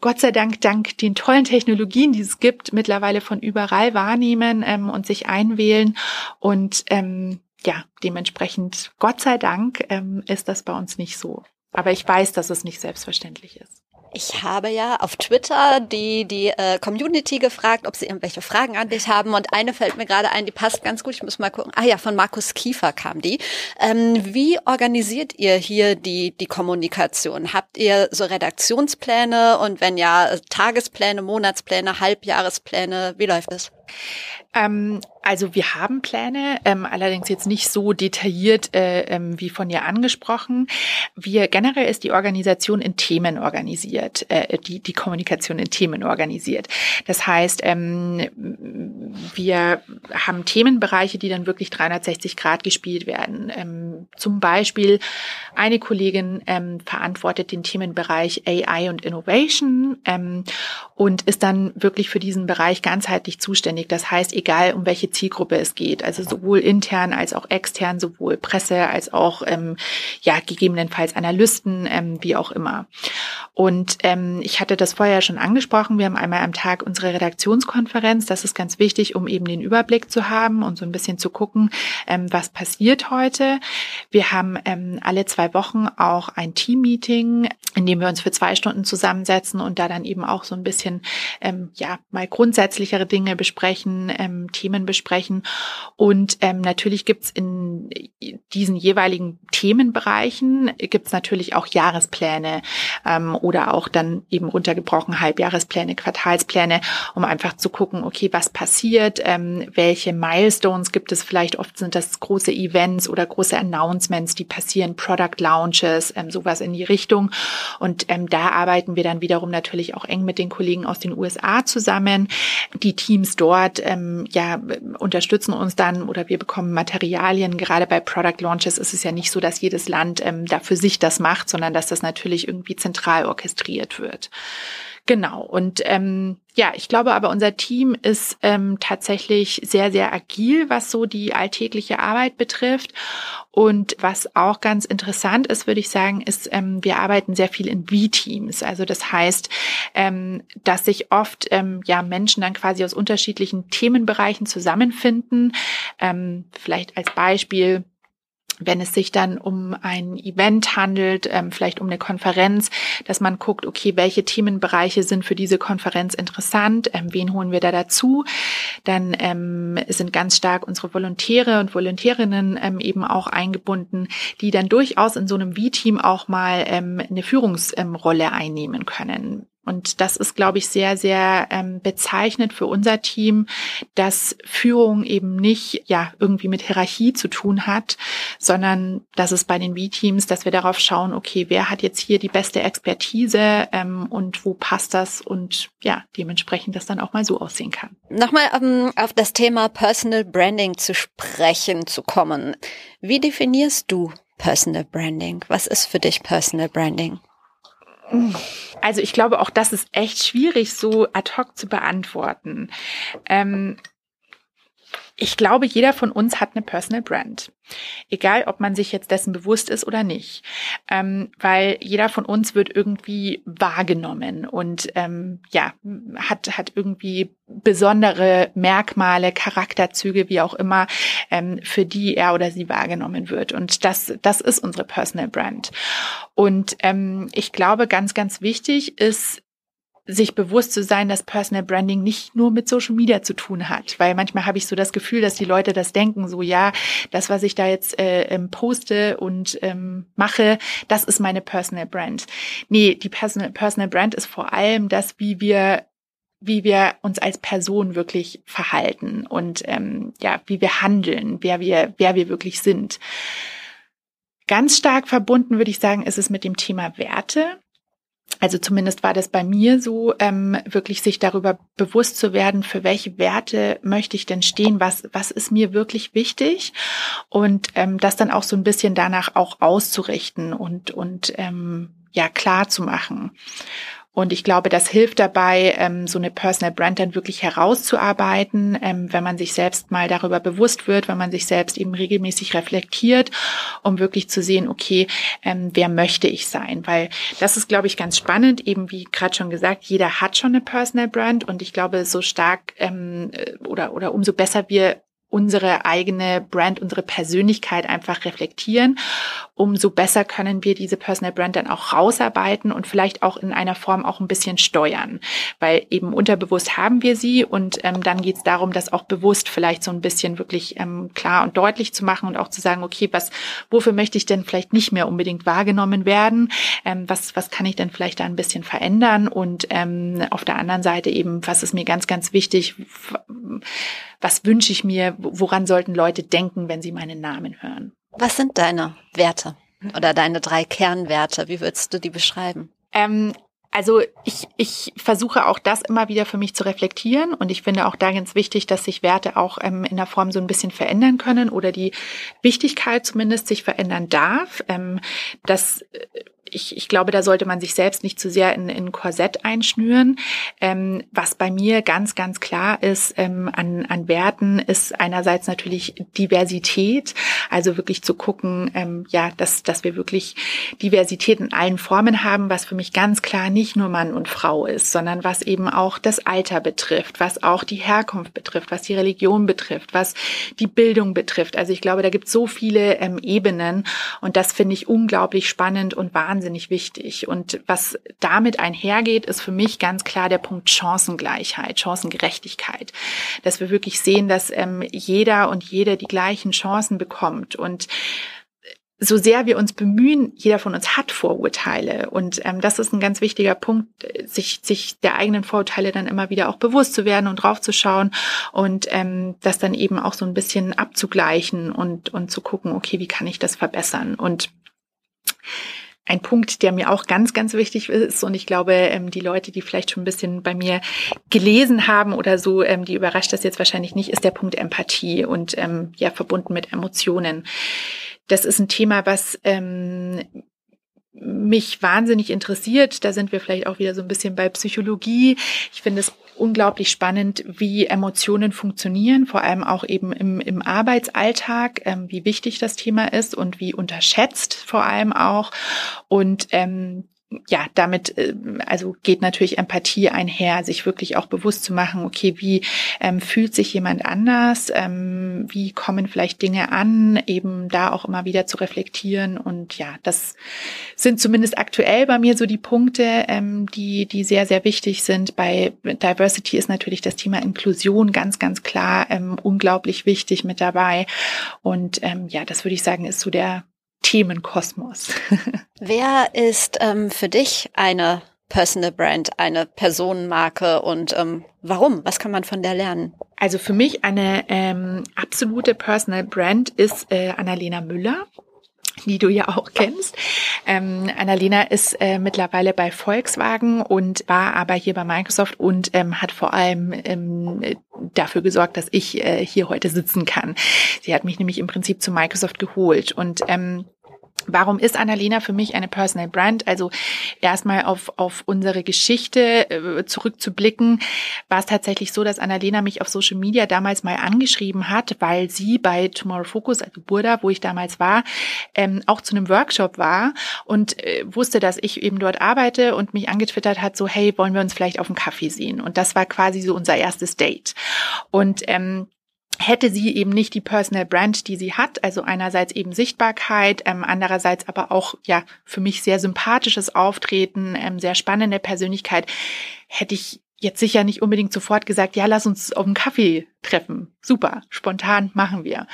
Gott sei Dank dank den tollen Technologien, die es gibt, mittlerweile von überall wahrnehmen ähm, und sich einwählen. Und ähm, ja, dementsprechend, Gott sei Dank, ähm, ist das bei uns nicht so. Aber ich weiß, dass es nicht selbstverständlich ist. Ich habe ja auf Twitter die, die äh, Community gefragt, ob sie irgendwelche Fragen an dich haben. Und eine fällt mir gerade ein, die passt ganz gut. Ich muss mal gucken. Ah ja, von Markus Kiefer kam die. Ähm, wie organisiert ihr hier die, die Kommunikation? Habt ihr so Redaktionspläne und wenn ja, Tagespläne, Monatspläne, Halbjahrespläne? Wie läuft das? Ähm, also wir haben Pläne, ähm, allerdings jetzt nicht so detailliert äh, ähm, wie von dir angesprochen. Wir generell ist die Organisation in Themen organisiert, äh, die die Kommunikation in Themen organisiert. Das heißt, ähm, wir haben Themenbereiche, die dann wirklich 360 Grad gespielt werden. Zum Beispiel eine Kollegin ähm, verantwortet den Themenbereich AI und Innovation ähm, und ist dann wirklich für diesen Bereich ganzheitlich zuständig. Das heißt, egal um welche Zielgruppe es geht. Also sowohl intern als auch extern, sowohl Presse als auch ähm, ja gegebenenfalls Analysten, ähm, wie auch immer. Und ähm, ich hatte das vorher schon angesprochen. Wir haben einmal am Tag unsere Redaktionskonferenz. Das ist ganz wichtig, um eben den Überblick zu haben und so ein bisschen zu gucken, ähm, was passiert heute. Wir haben ähm, alle zwei Wochen auch ein Teammeeting, in dem wir uns für zwei Stunden zusammensetzen und da dann eben auch so ein bisschen ähm, ja mal grundsätzlichere Dinge besprechen, ähm, Themen besprechen. Und ähm, natürlich gibt's in diesen jeweiligen Themenbereichen gibt's natürlich auch Jahrespläne ähm, oder auch dann eben runtergebrochen Halbjahrespläne, Quartalspläne, um einfach zu gucken, okay, was passiert, ähm, welche Milestones gibt es vielleicht, oft sind das große Events oder große Announcements, die passieren, Product Launches, ähm, sowas in die Richtung. Und ähm, da arbeiten wir dann wiederum natürlich auch eng mit den Kollegen aus den USA zusammen. Die Teams dort ähm, ja unterstützen uns dann oder wir bekommen Materialien. Gerade bei Product Launches ist es ja nicht so, dass jedes Land ähm, da für sich das macht, sondern dass das natürlich irgendwie zentral orchestriert wird. Genau. Und ähm, ja, ich glaube aber, unser Team ist ähm, tatsächlich sehr, sehr agil, was so die alltägliche Arbeit betrifft. Und was auch ganz interessant ist, würde ich sagen, ist, ähm, wir arbeiten sehr viel in V-Teams. Also das heißt, ähm, dass sich oft ähm, ja Menschen dann quasi aus unterschiedlichen Themenbereichen zusammenfinden. Ähm, vielleicht als Beispiel wenn es sich dann um ein Event handelt, ähm, vielleicht um eine Konferenz, dass man guckt, okay, welche Themenbereiche sind für diese Konferenz interessant, ähm, wen holen wir da dazu. Dann ähm, sind ganz stark unsere Volontäre und Volontärinnen ähm, eben auch eingebunden, die dann durchaus in so einem V-Team auch mal ähm, eine Führungsrolle einnehmen können. Und das ist, glaube ich, sehr, sehr ähm, bezeichnend für unser Team, dass Führung eben nicht ja irgendwie mit Hierarchie zu tun hat, sondern dass es bei den B-Teams, dass wir darauf schauen, okay, wer hat jetzt hier die beste Expertise ähm, und wo passt das und ja, dementsprechend das dann auch mal so aussehen kann. Nochmal um, auf das Thema Personal Branding zu sprechen zu kommen. Wie definierst du Personal Branding? Was ist für dich Personal Branding? Also ich glaube, auch das ist echt schwierig so ad hoc zu beantworten. Ähm, ich glaube, jeder von uns hat eine Personal Brand. Egal, ob man sich jetzt dessen bewusst ist oder nicht. Ähm, weil jeder von uns wird irgendwie wahrgenommen und ähm, ja, hat, hat irgendwie besondere Merkmale, Charakterzüge, wie auch immer, ähm, für die er oder sie wahrgenommen wird. Und das, das ist unsere Personal Brand. Und ähm, ich glaube, ganz, ganz wichtig ist, sich bewusst zu sein, dass Personal Branding nicht nur mit Social Media zu tun hat. Weil manchmal habe ich so das Gefühl, dass die Leute das denken, so ja, das, was ich da jetzt äh, ähm, poste und ähm, mache, das ist meine Personal Brand. Nee, die Personal, Personal Brand ist vor allem das, wie wir wie wir uns als Person wirklich verhalten und ähm, ja, wie wir handeln, wer wir, wer wir wirklich sind. Ganz stark verbunden, würde ich sagen, ist es mit dem Thema Werte. Also zumindest war das bei mir so, ähm, wirklich sich darüber bewusst zu werden, für welche Werte möchte ich denn stehen, was, was ist mir wirklich wichtig und ähm, das dann auch so ein bisschen danach auch auszurichten und, und ähm, ja klar zu machen. Und ich glaube, das hilft dabei, ähm, so eine Personal Brand dann wirklich herauszuarbeiten, ähm, wenn man sich selbst mal darüber bewusst wird, wenn man sich selbst eben regelmäßig reflektiert, um wirklich zu sehen, okay, ähm, wer möchte ich sein? Weil das ist, glaube ich, ganz spannend, eben wie gerade schon gesagt, jeder hat schon eine Personal Brand und ich glaube, so stark ähm, oder, oder umso besser wir unsere eigene Brand, unsere Persönlichkeit einfach reflektieren, umso besser können wir diese Personal Brand dann auch rausarbeiten und vielleicht auch in einer Form auch ein bisschen steuern, weil eben unterbewusst haben wir sie und ähm, dann geht es darum, das auch bewusst vielleicht so ein bisschen wirklich ähm, klar und deutlich zu machen und auch zu sagen, okay, was, wofür möchte ich denn vielleicht nicht mehr unbedingt wahrgenommen werden? Ähm, was, was kann ich denn vielleicht da ein bisschen verändern? Und ähm, auf der anderen Seite eben, was ist mir ganz, ganz wichtig? was wünsche ich mir, woran sollten Leute denken, wenn sie meinen Namen hören. Was sind deine Werte oder deine drei Kernwerte? Wie würdest du die beschreiben? Ähm, also ich, ich versuche auch das immer wieder für mich zu reflektieren und ich finde auch da ganz wichtig, dass sich Werte auch ähm, in der Form so ein bisschen verändern können oder die Wichtigkeit zumindest sich verändern darf. Ähm, das äh, ich, ich glaube, da sollte man sich selbst nicht zu sehr in, in Korsett einschnüren. Ähm, was bei mir ganz, ganz klar ist ähm, an, an Werten, ist einerseits natürlich Diversität, also wirklich zu gucken, ähm, ja, dass, dass wir wirklich Diversität in allen Formen haben, was für mich ganz klar nicht nur Mann und Frau ist, sondern was eben auch das Alter betrifft, was auch die Herkunft betrifft, was die Religion betrifft, was die Bildung betrifft. Also ich glaube, da gibt es so viele ähm, Ebenen und das finde ich unglaublich spannend und wahnsinnig wahnsinnig wichtig. Und was damit einhergeht, ist für mich ganz klar der Punkt Chancengleichheit, Chancengerechtigkeit. Dass wir wirklich sehen, dass ähm, jeder und jede die gleichen Chancen bekommt. Und so sehr wir uns bemühen, jeder von uns hat Vorurteile. Und ähm, das ist ein ganz wichtiger Punkt, sich, sich der eigenen Vorurteile dann immer wieder auch bewusst zu werden und draufzuschauen und ähm, das dann eben auch so ein bisschen abzugleichen und, und zu gucken, okay, wie kann ich das verbessern? Und ein Punkt, der mir auch ganz, ganz wichtig ist. Und ich glaube, ähm, die Leute, die vielleicht schon ein bisschen bei mir gelesen haben oder so, ähm, die überrascht das jetzt wahrscheinlich nicht, ist der Punkt Empathie und ähm, ja, verbunden mit Emotionen. Das ist ein Thema, was mich wahnsinnig interessiert. Da sind wir vielleicht auch wieder so ein bisschen bei Psychologie. Ich finde es unglaublich spannend, wie Emotionen funktionieren, vor allem auch eben im, im Arbeitsalltag, ähm, wie wichtig das Thema ist und wie unterschätzt vor allem auch. Und ähm, ja, damit äh, also geht natürlich Empathie einher, sich wirklich auch bewusst zu machen, okay, wie ähm, fühlt sich jemand anders, ähm, wie kommen vielleicht Dinge an, eben da auch immer wieder zu reflektieren. Und ja, das sind zumindest aktuell bei mir so die Punkte, ähm, die die sehr sehr wichtig sind. Bei Diversity ist natürlich das Thema Inklusion ganz ganz klar ähm, unglaublich wichtig mit dabei. Und ähm, ja, das würde ich sagen ist so der Themenkosmos. Wer ist ähm, für dich eine Personal Brand, eine Personenmarke und ähm, warum? Was kann man von der lernen? Also für mich eine ähm, absolute Personal Brand ist äh, Annalena Müller die du ja auch kennst. Ähm, Annalena ist äh, mittlerweile bei Volkswagen und war aber hier bei Microsoft und ähm, hat vor allem ähm, dafür gesorgt, dass ich äh, hier heute sitzen kann. Sie hat mich nämlich im Prinzip zu Microsoft geholt und ähm, Warum ist Annalena für mich eine Personal Brand? Also erstmal auf, auf unsere Geschichte äh, zurückzublicken, war es tatsächlich so, dass Annalena mich auf Social Media damals mal angeschrieben hat, weil sie bei Tomorrow Focus, also Burda, wo ich damals war, ähm, auch zu einem Workshop war und äh, wusste, dass ich eben dort arbeite und mich angetwittert hat, so hey, wollen wir uns vielleicht auf einen Kaffee sehen? Und das war quasi so unser erstes Date. Und ähm, hätte sie eben nicht die Personal Brand, die sie hat, also einerseits eben Sichtbarkeit, ähm, andererseits aber auch ja für mich sehr sympathisches Auftreten, ähm, sehr spannende Persönlichkeit, hätte ich jetzt sicher nicht unbedingt sofort gesagt, ja, lass uns auf einen Kaffee treffen. Super, spontan machen wir.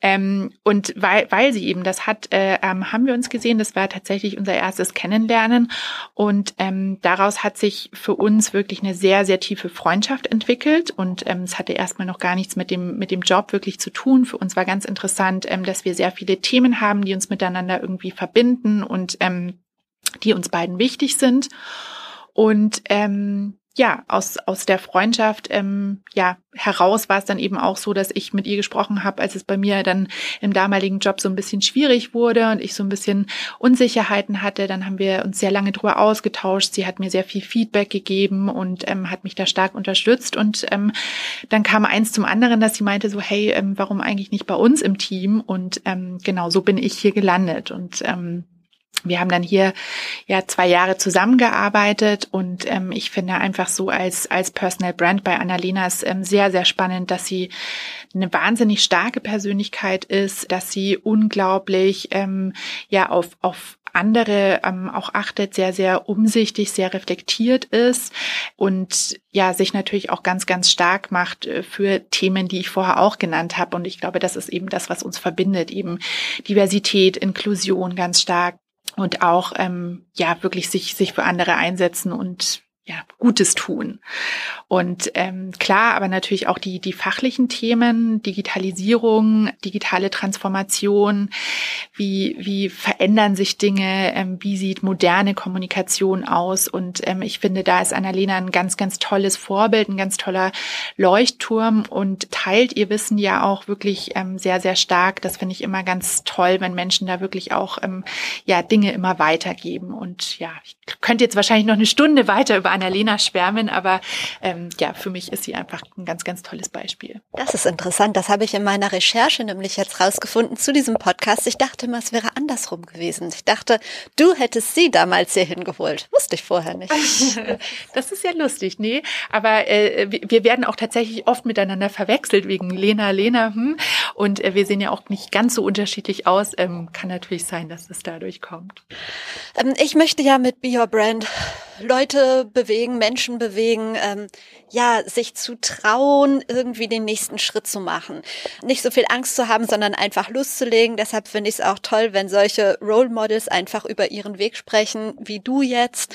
Ähm, und weil, weil sie eben das hat, äh, ähm, haben wir uns gesehen. Das war tatsächlich unser erstes Kennenlernen. Und ähm, daraus hat sich für uns wirklich eine sehr, sehr tiefe Freundschaft entwickelt. Und ähm, es hatte erstmal noch gar nichts mit dem, mit dem Job wirklich zu tun. Für uns war ganz interessant, ähm, dass wir sehr viele Themen haben, die uns miteinander irgendwie verbinden und ähm, die uns beiden wichtig sind. Und ähm, ja, aus, aus der Freundschaft ähm, ja, heraus war es dann eben auch so, dass ich mit ihr gesprochen habe, als es bei mir dann im damaligen Job so ein bisschen schwierig wurde und ich so ein bisschen Unsicherheiten hatte. Dann haben wir uns sehr lange drüber ausgetauscht. Sie hat mir sehr viel Feedback gegeben und ähm, hat mich da stark unterstützt. Und ähm, dann kam eins zum anderen, dass sie meinte so, hey, ähm, warum eigentlich nicht bei uns im Team? Und ähm, genau so bin ich hier gelandet. Und ähm, wir haben dann hier ja zwei Jahre zusammengearbeitet und ähm, ich finde einfach so als als Personal Brand bei Annalena ist ähm, sehr sehr spannend, dass sie eine wahnsinnig starke Persönlichkeit ist, dass sie unglaublich ähm, ja auf auf andere ähm, auch achtet, sehr, sehr umsichtig, sehr reflektiert ist und ja, sich natürlich auch ganz, ganz stark macht äh, für Themen, die ich vorher auch genannt habe. Und ich glaube, das ist eben das, was uns verbindet, eben Diversität, Inklusion ganz stark, und auch ähm, ja wirklich sich sich für andere einsetzen und ja, Gutes tun. Und ähm, klar, aber natürlich auch die, die fachlichen Themen, Digitalisierung, digitale Transformation, wie, wie verändern sich Dinge, ähm, wie sieht moderne Kommunikation aus. Und ähm, ich finde, da ist Annalena ein ganz, ganz tolles Vorbild, ein ganz toller Leuchtturm und teilt ihr Wissen ja auch wirklich ähm, sehr, sehr stark. Das finde ich immer ganz toll, wenn Menschen da wirklich auch ähm, ja, Dinge immer weitergeben. Und ja, ich könnte jetzt wahrscheinlich noch eine Stunde weiter über Annalena schwärmen, aber ähm, ja, für mich ist sie einfach ein ganz, ganz tolles Beispiel. Das ist interessant. Das habe ich in meiner Recherche nämlich jetzt rausgefunden zu diesem Podcast. Ich dachte immer, es wäre andersrum gewesen. Ich dachte, du hättest sie damals hier hingeholt. Wusste ich vorher nicht. das ist ja lustig, nee. Aber äh, wir werden auch tatsächlich oft miteinander verwechselt wegen Lena, Lena. Hm. Und äh, wir sehen ja auch nicht ganz so unterschiedlich aus. Ähm, kann natürlich sein, dass es dadurch kommt. Ähm, ich möchte ja mit Be Your Brand Leute bewegen, Menschen bewegen, ähm, ja, sich zu trauen, irgendwie den nächsten Schritt zu machen. Nicht so viel Angst zu haben, sondern einfach Lust zu legen. Deshalb finde ich es auch toll, wenn solche Role Models einfach über ihren Weg sprechen, wie du jetzt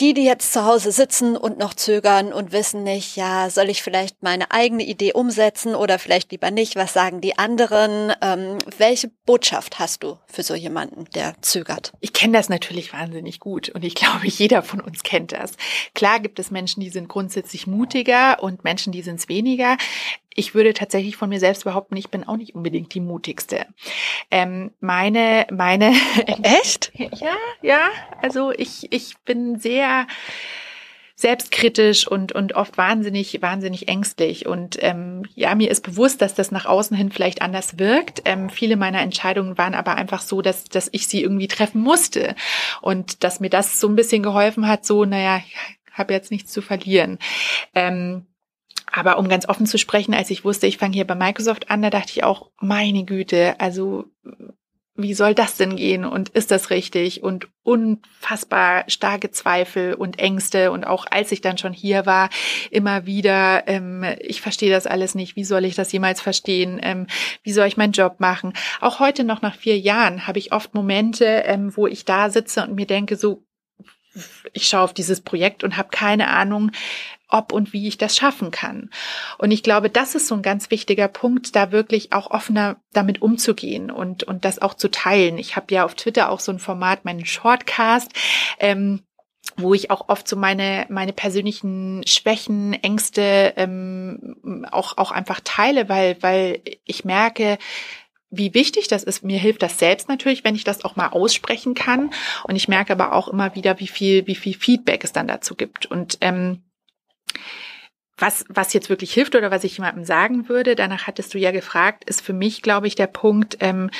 die, die jetzt zu Hause sitzen und noch zögern und wissen nicht, ja, soll ich vielleicht meine eigene Idee umsetzen oder vielleicht lieber nicht, was sagen die anderen? Ähm, welche Botschaft hast du für so jemanden, der zögert? Ich kenne das natürlich wahnsinnig gut und ich glaube, jeder von uns kennt das. Klar gibt es Menschen, die sind grundsätzlich mutiger und Menschen, die sind es weniger ich würde tatsächlich von mir selbst behaupten, ich bin auch nicht unbedingt die mutigste. Ähm, meine, meine. Echt? Ja, ja. Also ich, ich bin sehr selbstkritisch und, und oft wahnsinnig, wahnsinnig ängstlich. Und ähm, ja, mir ist bewusst, dass das nach außen hin vielleicht anders wirkt. Ähm, viele meiner Entscheidungen waren aber einfach so, dass, dass ich sie irgendwie treffen musste. Und dass mir das so ein bisschen geholfen hat, so, naja, ich habe jetzt nichts zu verlieren. Ähm, aber um ganz offen zu sprechen, als ich wusste, ich fange hier bei Microsoft an, da dachte ich auch, meine Güte, also wie soll das denn gehen? Und ist das richtig? Und unfassbar starke Zweifel und Ängste. Und auch als ich dann schon hier war, immer wieder, ähm, ich verstehe das alles nicht, wie soll ich das jemals verstehen, ähm, wie soll ich meinen Job machen. Auch heute noch nach vier Jahren habe ich oft Momente, ähm, wo ich da sitze und mir denke, so, ich schaue auf dieses Projekt und habe keine Ahnung, ob und wie ich das schaffen kann. Und ich glaube, das ist so ein ganz wichtiger Punkt, da wirklich auch offener damit umzugehen und, und das auch zu teilen. Ich habe ja auf Twitter auch so ein Format, meinen Shortcast, ähm, wo ich auch oft so meine meine persönlichen Schwächen, Ängste ähm, auch auch einfach teile, weil weil ich merke, wie wichtig das ist. Mir hilft das selbst natürlich, wenn ich das auch mal aussprechen kann. Und ich merke aber auch immer wieder, wie viel wie viel Feedback es dann dazu gibt. Und ähm, was, was jetzt wirklich hilft oder was ich jemandem sagen würde, danach hattest du ja gefragt, ist für mich, glaube ich, der Punkt, ähm,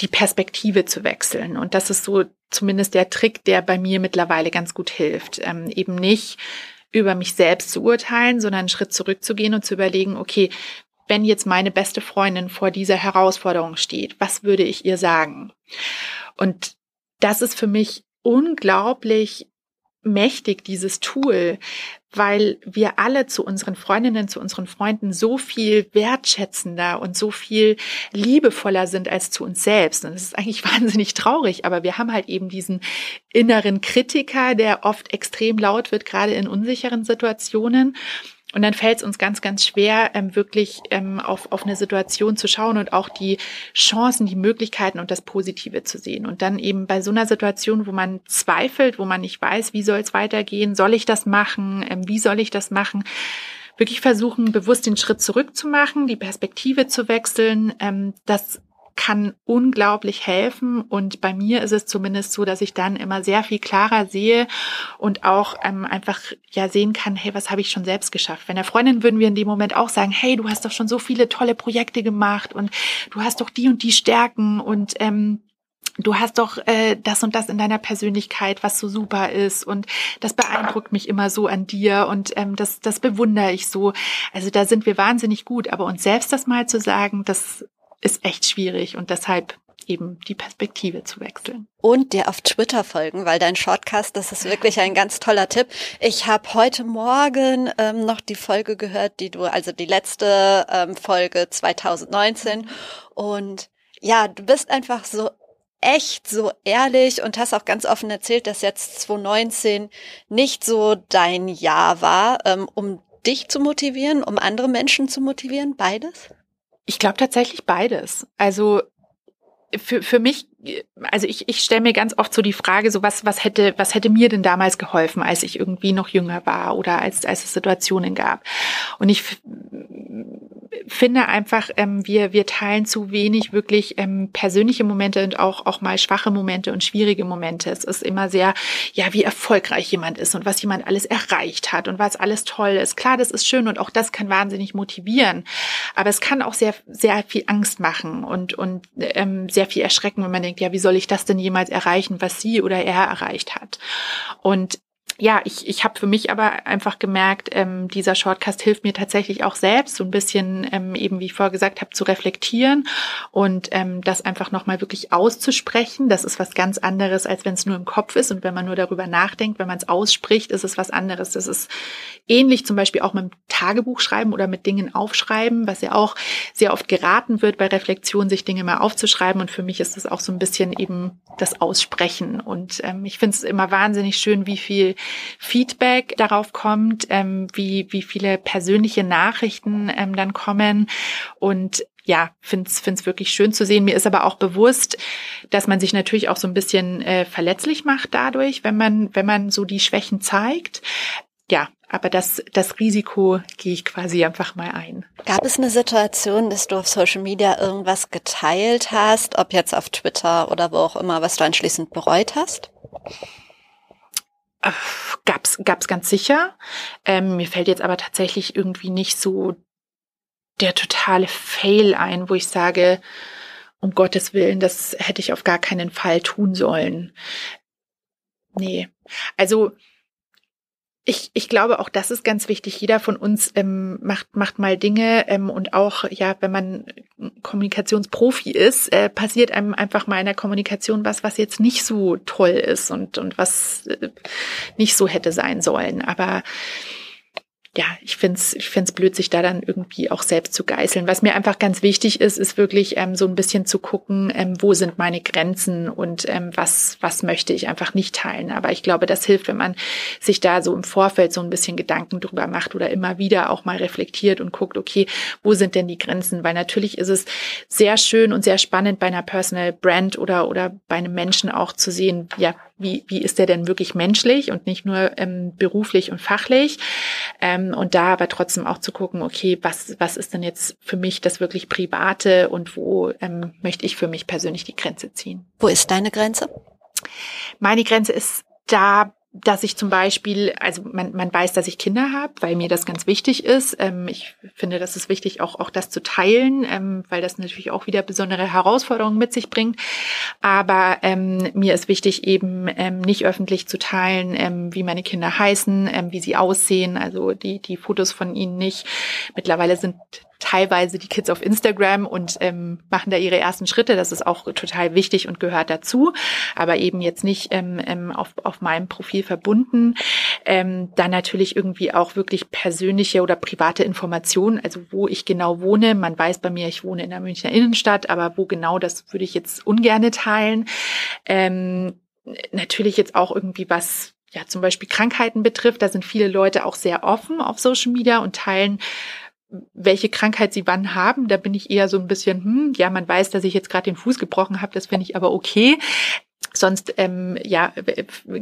die Perspektive zu wechseln. Und das ist so zumindest der Trick, der bei mir mittlerweile ganz gut hilft. Ähm, eben nicht über mich selbst zu urteilen, sondern einen Schritt zurückzugehen und zu überlegen, okay, wenn jetzt meine beste Freundin vor dieser Herausforderung steht, was würde ich ihr sagen? Und das ist für mich unglaublich mächtig, dieses Tool, weil wir alle zu unseren Freundinnen, zu unseren Freunden so viel wertschätzender und so viel liebevoller sind als zu uns selbst. Und das ist eigentlich wahnsinnig traurig, aber wir haben halt eben diesen inneren Kritiker, der oft extrem laut wird, gerade in unsicheren Situationen. Und dann fällt es uns ganz, ganz schwer, ähm, wirklich ähm, auf, auf eine Situation zu schauen und auch die Chancen, die Möglichkeiten und das Positive zu sehen. Und dann eben bei so einer Situation, wo man zweifelt, wo man nicht weiß, wie soll es weitergehen, soll ich das machen, ähm, wie soll ich das machen, wirklich versuchen, bewusst den Schritt zurück zu machen, die Perspektive zu wechseln, ähm, das kann unglaublich helfen. Und bei mir ist es zumindest so, dass ich dann immer sehr viel klarer sehe und auch ähm, einfach ja sehen kann, hey, was habe ich schon selbst geschafft? Wenn der Freundin würden wir in dem Moment auch sagen, hey, du hast doch schon so viele tolle Projekte gemacht und du hast doch die und die Stärken und ähm, du hast doch äh, das und das in deiner Persönlichkeit, was so super ist und das beeindruckt mich immer so an dir und ähm, das, das bewundere ich so. Also da sind wir wahnsinnig gut, aber uns selbst das mal zu sagen, das ist echt schwierig und deshalb eben die Perspektive zu wechseln. Und dir auf Twitter folgen, weil dein Shortcast, das ist wirklich ein ganz toller Tipp. Ich habe heute Morgen ähm, noch die Folge gehört, die du, also die letzte ähm, Folge 2019. Und ja, du bist einfach so echt so ehrlich und hast auch ganz offen erzählt, dass jetzt 2019 nicht so dein Jahr war, ähm, um dich zu motivieren, um andere Menschen zu motivieren? Beides? Ich glaube tatsächlich beides. Also für, für mich, also ich, ich stelle mir ganz oft so die Frage, so was, was hätte, was hätte mir denn damals geholfen, als ich irgendwie noch jünger war oder als, als es Situationen gab. Und ich finde einfach, ähm, wir, wir teilen zu wenig wirklich ähm, persönliche Momente und auch, auch mal schwache Momente und schwierige Momente. Es ist immer sehr, ja, wie erfolgreich jemand ist und was jemand alles erreicht hat und was alles toll ist. Klar, das ist schön und auch das kann wahnsinnig motivieren. Aber es kann auch sehr, sehr viel Angst machen und, und ähm, sehr viel erschrecken, wenn man denkt, ja, wie soll ich das denn jemals erreichen, was sie oder er erreicht hat? Und ja, ich, ich habe für mich aber einfach gemerkt, ähm, dieser Shortcast hilft mir tatsächlich auch selbst so ein bisschen, ähm, eben wie ich vorher gesagt habe, zu reflektieren und ähm, das einfach nochmal wirklich auszusprechen. Das ist was ganz anderes, als wenn es nur im Kopf ist und wenn man nur darüber nachdenkt. Wenn man es ausspricht, ist es was anderes. Das ist ähnlich zum Beispiel auch mit dem Tagebuch schreiben oder mit Dingen aufschreiben, was ja auch sehr oft geraten wird bei Reflexion, sich Dinge mal aufzuschreiben. Und für mich ist das auch so ein bisschen eben das Aussprechen. Und ähm, ich finde es immer wahnsinnig schön, wie viel Feedback darauf kommt, ähm, wie, wie viele persönliche Nachrichten ähm, dann kommen. Und ja, finde es find's wirklich schön zu sehen. Mir ist aber auch bewusst, dass man sich natürlich auch so ein bisschen äh, verletzlich macht dadurch, wenn man, wenn man so die Schwächen zeigt. Ja, aber das, das Risiko gehe ich quasi einfach mal ein. Gab es eine Situation, dass du auf Social Media irgendwas geteilt hast, ob jetzt auf Twitter oder wo auch immer, was du anschließend bereut hast? Gab's, gab's ganz sicher. Ähm, mir fällt jetzt aber tatsächlich irgendwie nicht so der totale Fail ein, wo ich sage, um Gottes Willen, das hätte ich auf gar keinen Fall tun sollen. Nee. Also, ich, ich glaube, auch das ist ganz wichtig. Jeder von uns ähm, macht, macht mal Dinge ähm, und auch, ja, wenn man Kommunikationsprofi ist, äh, passiert einem einfach mal in der Kommunikation was, was jetzt nicht so toll ist und, und was äh, nicht so hätte sein sollen. Aber ja, ich find's, ich find's blöd, sich da dann irgendwie auch selbst zu geißeln. Was mir einfach ganz wichtig ist, ist wirklich ähm, so ein bisschen zu gucken, ähm, wo sind meine Grenzen und ähm, was, was möchte ich einfach nicht teilen. Aber ich glaube, das hilft, wenn man sich da so im Vorfeld so ein bisschen Gedanken drüber macht oder immer wieder auch mal reflektiert und guckt, okay, wo sind denn die Grenzen? Weil natürlich ist es sehr schön und sehr spannend bei einer Personal Brand oder, oder bei einem Menschen auch zu sehen, ja, wie, wie ist der denn wirklich menschlich und nicht nur ähm, beruflich und fachlich. Ähm, und da aber trotzdem auch zu gucken, okay, was, was ist denn jetzt für mich das wirklich Private und wo ähm, möchte ich für mich persönlich die Grenze ziehen. Wo ist deine Grenze? Meine Grenze ist da dass ich zum Beispiel, also man, man weiß, dass ich Kinder habe, weil mir das ganz wichtig ist. Ähm, ich finde, das ist wichtig, auch, auch das zu teilen, ähm, weil das natürlich auch wieder besondere Herausforderungen mit sich bringt. Aber ähm, mir ist wichtig, eben ähm, nicht öffentlich zu teilen, ähm, wie meine Kinder heißen, ähm, wie sie aussehen, also die, die Fotos von ihnen nicht. Mittlerweile sind teilweise die Kids auf Instagram und ähm, machen da ihre ersten Schritte. Das ist auch total wichtig und gehört dazu, aber eben jetzt nicht ähm, ähm, auf, auf meinem Profil verbunden. Ähm, dann natürlich irgendwie auch wirklich persönliche oder private Informationen, also wo ich genau wohne. Man weiß bei mir, ich wohne in der Münchner Innenstadt, aber wo genau, das würde ich jetzt ungerne teilen. Ähm, natürlich jetzt auch irgendwie was ja zum Beispiel Krankheiten betrifft, da sind viele Leute auch sehr offen auf Social Media und teilen welche Krankheit sie wann haben. Da bin ich eher so ein bisschen, hm, ja, man weiß, dass ich jetzt gerade den Fuß gebrochen habe, das finde ich aber okay. Sonst, ähm, ja,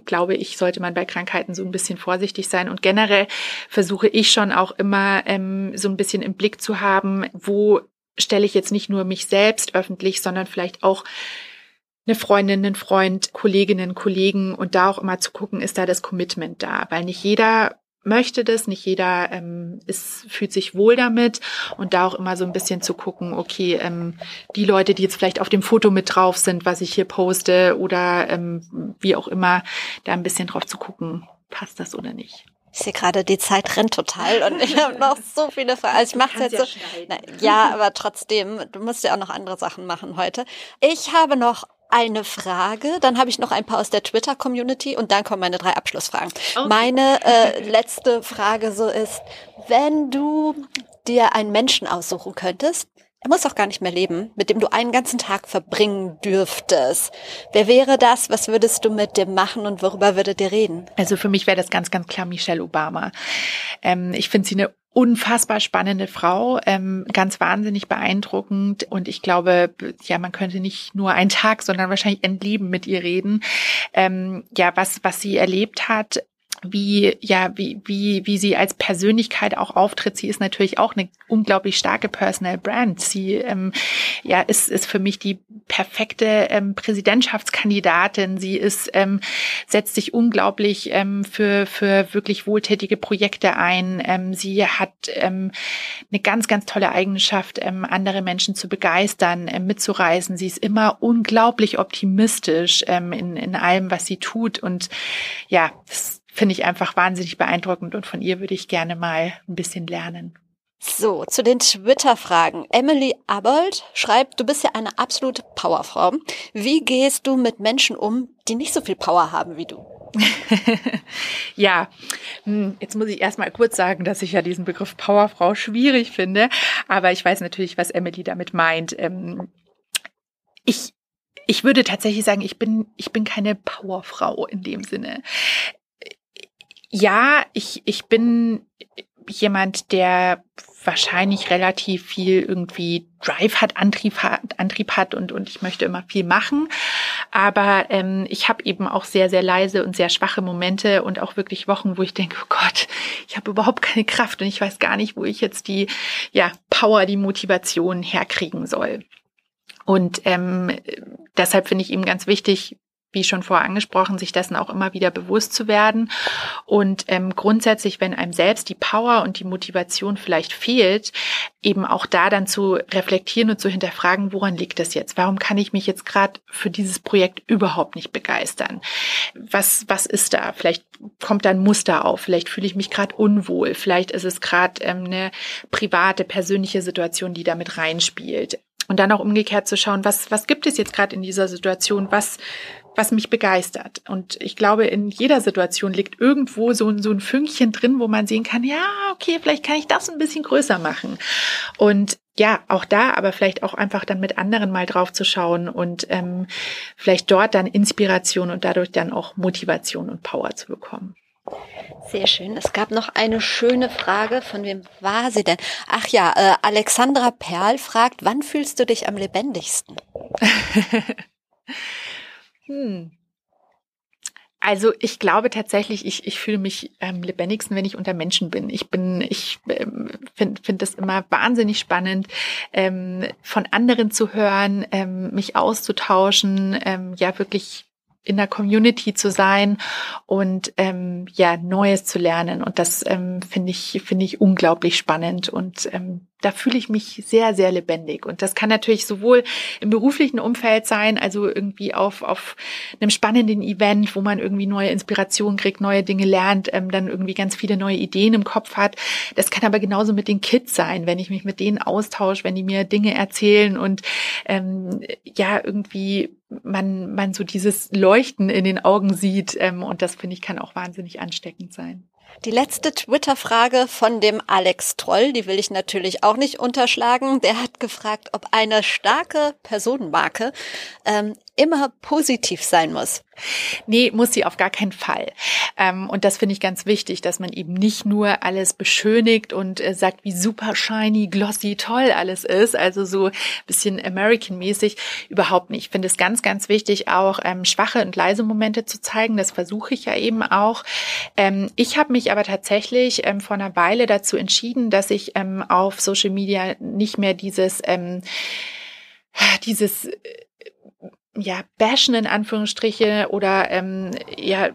glaube ich, sollte man bei Krankheiten so ein bisschen vorsichtig sein. Und generell versuche ich schon auch immer ähm, so ein bisschen im Blick zu haben, wo stelle ich jetzt nicht nur mich selbst öffentlich, sondern vielleicht auch eine Freundin, einen Freund, Kolleginnen, Kollegen und da auch immer zu gucken, ist da das Commitment da, weil nicht jeder möchte das, nicht jeder ähm, ist, fühlt sich wohl damit und da auch immer so ein bisschen zu gucken, okay, ähm, die Leute, die jetzt vielleicht auf dem Foto mit drauf sind, was ich hier poste oder ähm, wie auch immer, da ein bisschen drauf zu gucken, passt das oder nicht. Ich sehe gerade, die Zeit rennt total und ich habe noch so viele Fragen. Also ich mache jetzt ja so. Na, ja, aber trotzdem, du musst ja auch noch andere Sachen machen heute. Ich habe noch eine Frage, dann habe ich noch ein paar aus der Twitter-Community und dann kommen meine drei Abschlussfragen. Okay. Meine äh, letzte Frage so ist, wenn du dir einen Menschen aussuchen könntest, er muss auch gar nicht mehr leben, mit dem du einen ganzen Tag verbringen dürftest. Wer wäre das? Was würdest du mit dem machen und worüber würdet ihr reden? Also für mich wäre das ganz, ganz klar Michelle Obama. Ähm, ich finde sie eine unfassbar spannende Frau, ähm, ganz wahnsinnig beeindruckend und ich glaube, ja, man könnte nicht nur einen Tag, sondern wahrscheinlich ein Leben mit ihr reden. Ähm, ja, was was sie erlebt hat, wie, ja, wie, wie, wie sie als Persönlichkeit auch auftritt. Sie ist natürlich auch eine unglaublich starke Personal Brand. Sie, ähm, ja, ist, ist für mich die perfekte ähm, Präsidentschaftskandidatin. Sie ist, ähm, setzt sich unglaublich ähm, für, für wirklich wohltätige Projekte ein. Ähm, sie hat ähm, eine ganz, ganz tolle Eigenschaft, ähm, andere Menschen zu begeistern, ähm, mitzureisen. Sie ist immer unglaublich optimistisch ähm, in, in allem, was sie tut. Und ja, das finde ich einfach wahnsinnig beeindruckend und von ihr würde ich gerne mal ein bisschen lernen. So, zu den Twitter-Fragen. Emily Abold schreibt, du bist ja eine absolute Powerfrau. Wie gehst du mit Menschen um, die nicht so viel Power haben wie du? ja, hm, jetzt muss ich erstmal kurz sagen, dass ich ja diesen Begriff Powerfrau schwierig finde, aber ich weiß natürlich, was Emily damit meint. Ähm, ich ich würde tatsächlich sagen, ich bin, ich bin keine Powerfrau in dem Sinne. Ja, ich, ich bin jemand, der wahrscheinlich relativ viel irgendwie Drive hat, Antrieb hat, Antrieb hat und, und ich möchte immer viel machen. Aber ähm, ich habe eben auch sehr, sehr leise und sehr schwache Momente und auch wirklich Wochen, wo ich denke, oh Gott, ich habe überhaupt keine Kraft und ich weiß gar nicht, wo ich jetzt die ja, Power, die Motivation herkriegen soll. Und ähm, deshalb finde ich eben ganz wichtig, wie schon vorher angesprochen, sich dessen auch immer wieder bewusst zu werden. Und ähm, grundsätzlich, wenn einem selbst die Power und die Motivation vielleicht fehlt, eben auch da dann zu reflektieren und zu hinterfragen, woran liegt das jetzt? Warum kann ich mich jetzt gerade für dieses Projekt überhaupt nicht begeistern? Was, was ist da? Vielleicht kommt da ein Muster auf, vielleicht fühle ich mich gerade unwohl, vielleicht ist es gerade ähm, eine private, persönliche Situation, die damit reinspielt. Und dann auch umgekehrt zu schauen, was, was gibt es jetzt gerade in dieser Situation? Was was mich begeistert. Und ich glaube, in jeder Situation liegt irgendwo so, so ein Fünkchen drin, wo man sehen kann, ja, okay, vielleicht kann ich das ein bisschen größer machen. Und ja, auch da, aber vielleicht auch einfach dann mit anderen mal drauf zu schauen und ähm, vielleicht dort dann Inspiration und dadurch dann auch Motivation und Power zu bekommen. Sehr schön. Es gab noch eine schöne Frage. Von wem war sie denn? Ach ja, äh, Alexandra Perl fragt, wann fühlst du dich am lebendigsten? Hm. Also ich glaube tatsächlich, ich, ich fühle mich am lebendigsten, wenn ich unter Menschen bin. Ich bin, ich ähm, finde find das immer wahnsinnig spannend, ähm, von anderen zu hören, ähm, mich auszutauschen, ähm, ja wirklich in der Community zu sein und ähm, ja Neues zu lernen und das ähm, finde ich finde ich unglaublich spannend und ähm, da fühle ich mich sehr, sehr lebendig. Und das kann natürlich sowohl im beruflichen Umfeld sein, also irgendwie auf, auf einem spannenden Event, wo man irgendwie neue Inspirationen kriegt, neue Dinge lernt, ähm, dann irgendwie ganz viele neue Ideen im Kopf hat. Das kann aber genauso mit den Kids sein, wenn ich mich mit denen austausche, wenn die mir Dinge erzählen und ähm, ja, irgendwie man, man so dieses Leuchten in den Augen sieht. Ähm, und das finde ich kann auch wahnsinnig ansteckend sein. Die letzte Twitter-Frage von dem Alex Troll, die will ich natürlich auch nicht unterschlagen. Der hat gefragt, ob eine starke Personenmarke ähm, immer positiv sein muss. Nee, muss sie auf gar keinen Fall. Ähm, und das finde ich ganz wichtig, dass man eben nicht nur alles beschönigt und äh, sagt, wie super shiny, glossy, toll alles ist. Also so bisschen American-mäßig. Überhaupt nicht. Ich finde es ganz, ganz wichtig, auch ähm, schwache und leise Momente zu zeigen. Das versuche ich ja eben auch. Ähm, ich habe mich aber tatsächlich vor einer Weile dazu entschieden, dass ich auf Social Media nicht mehr dieses dieses äh, ja, bashen in Anführungsstriche oder ähm, ja,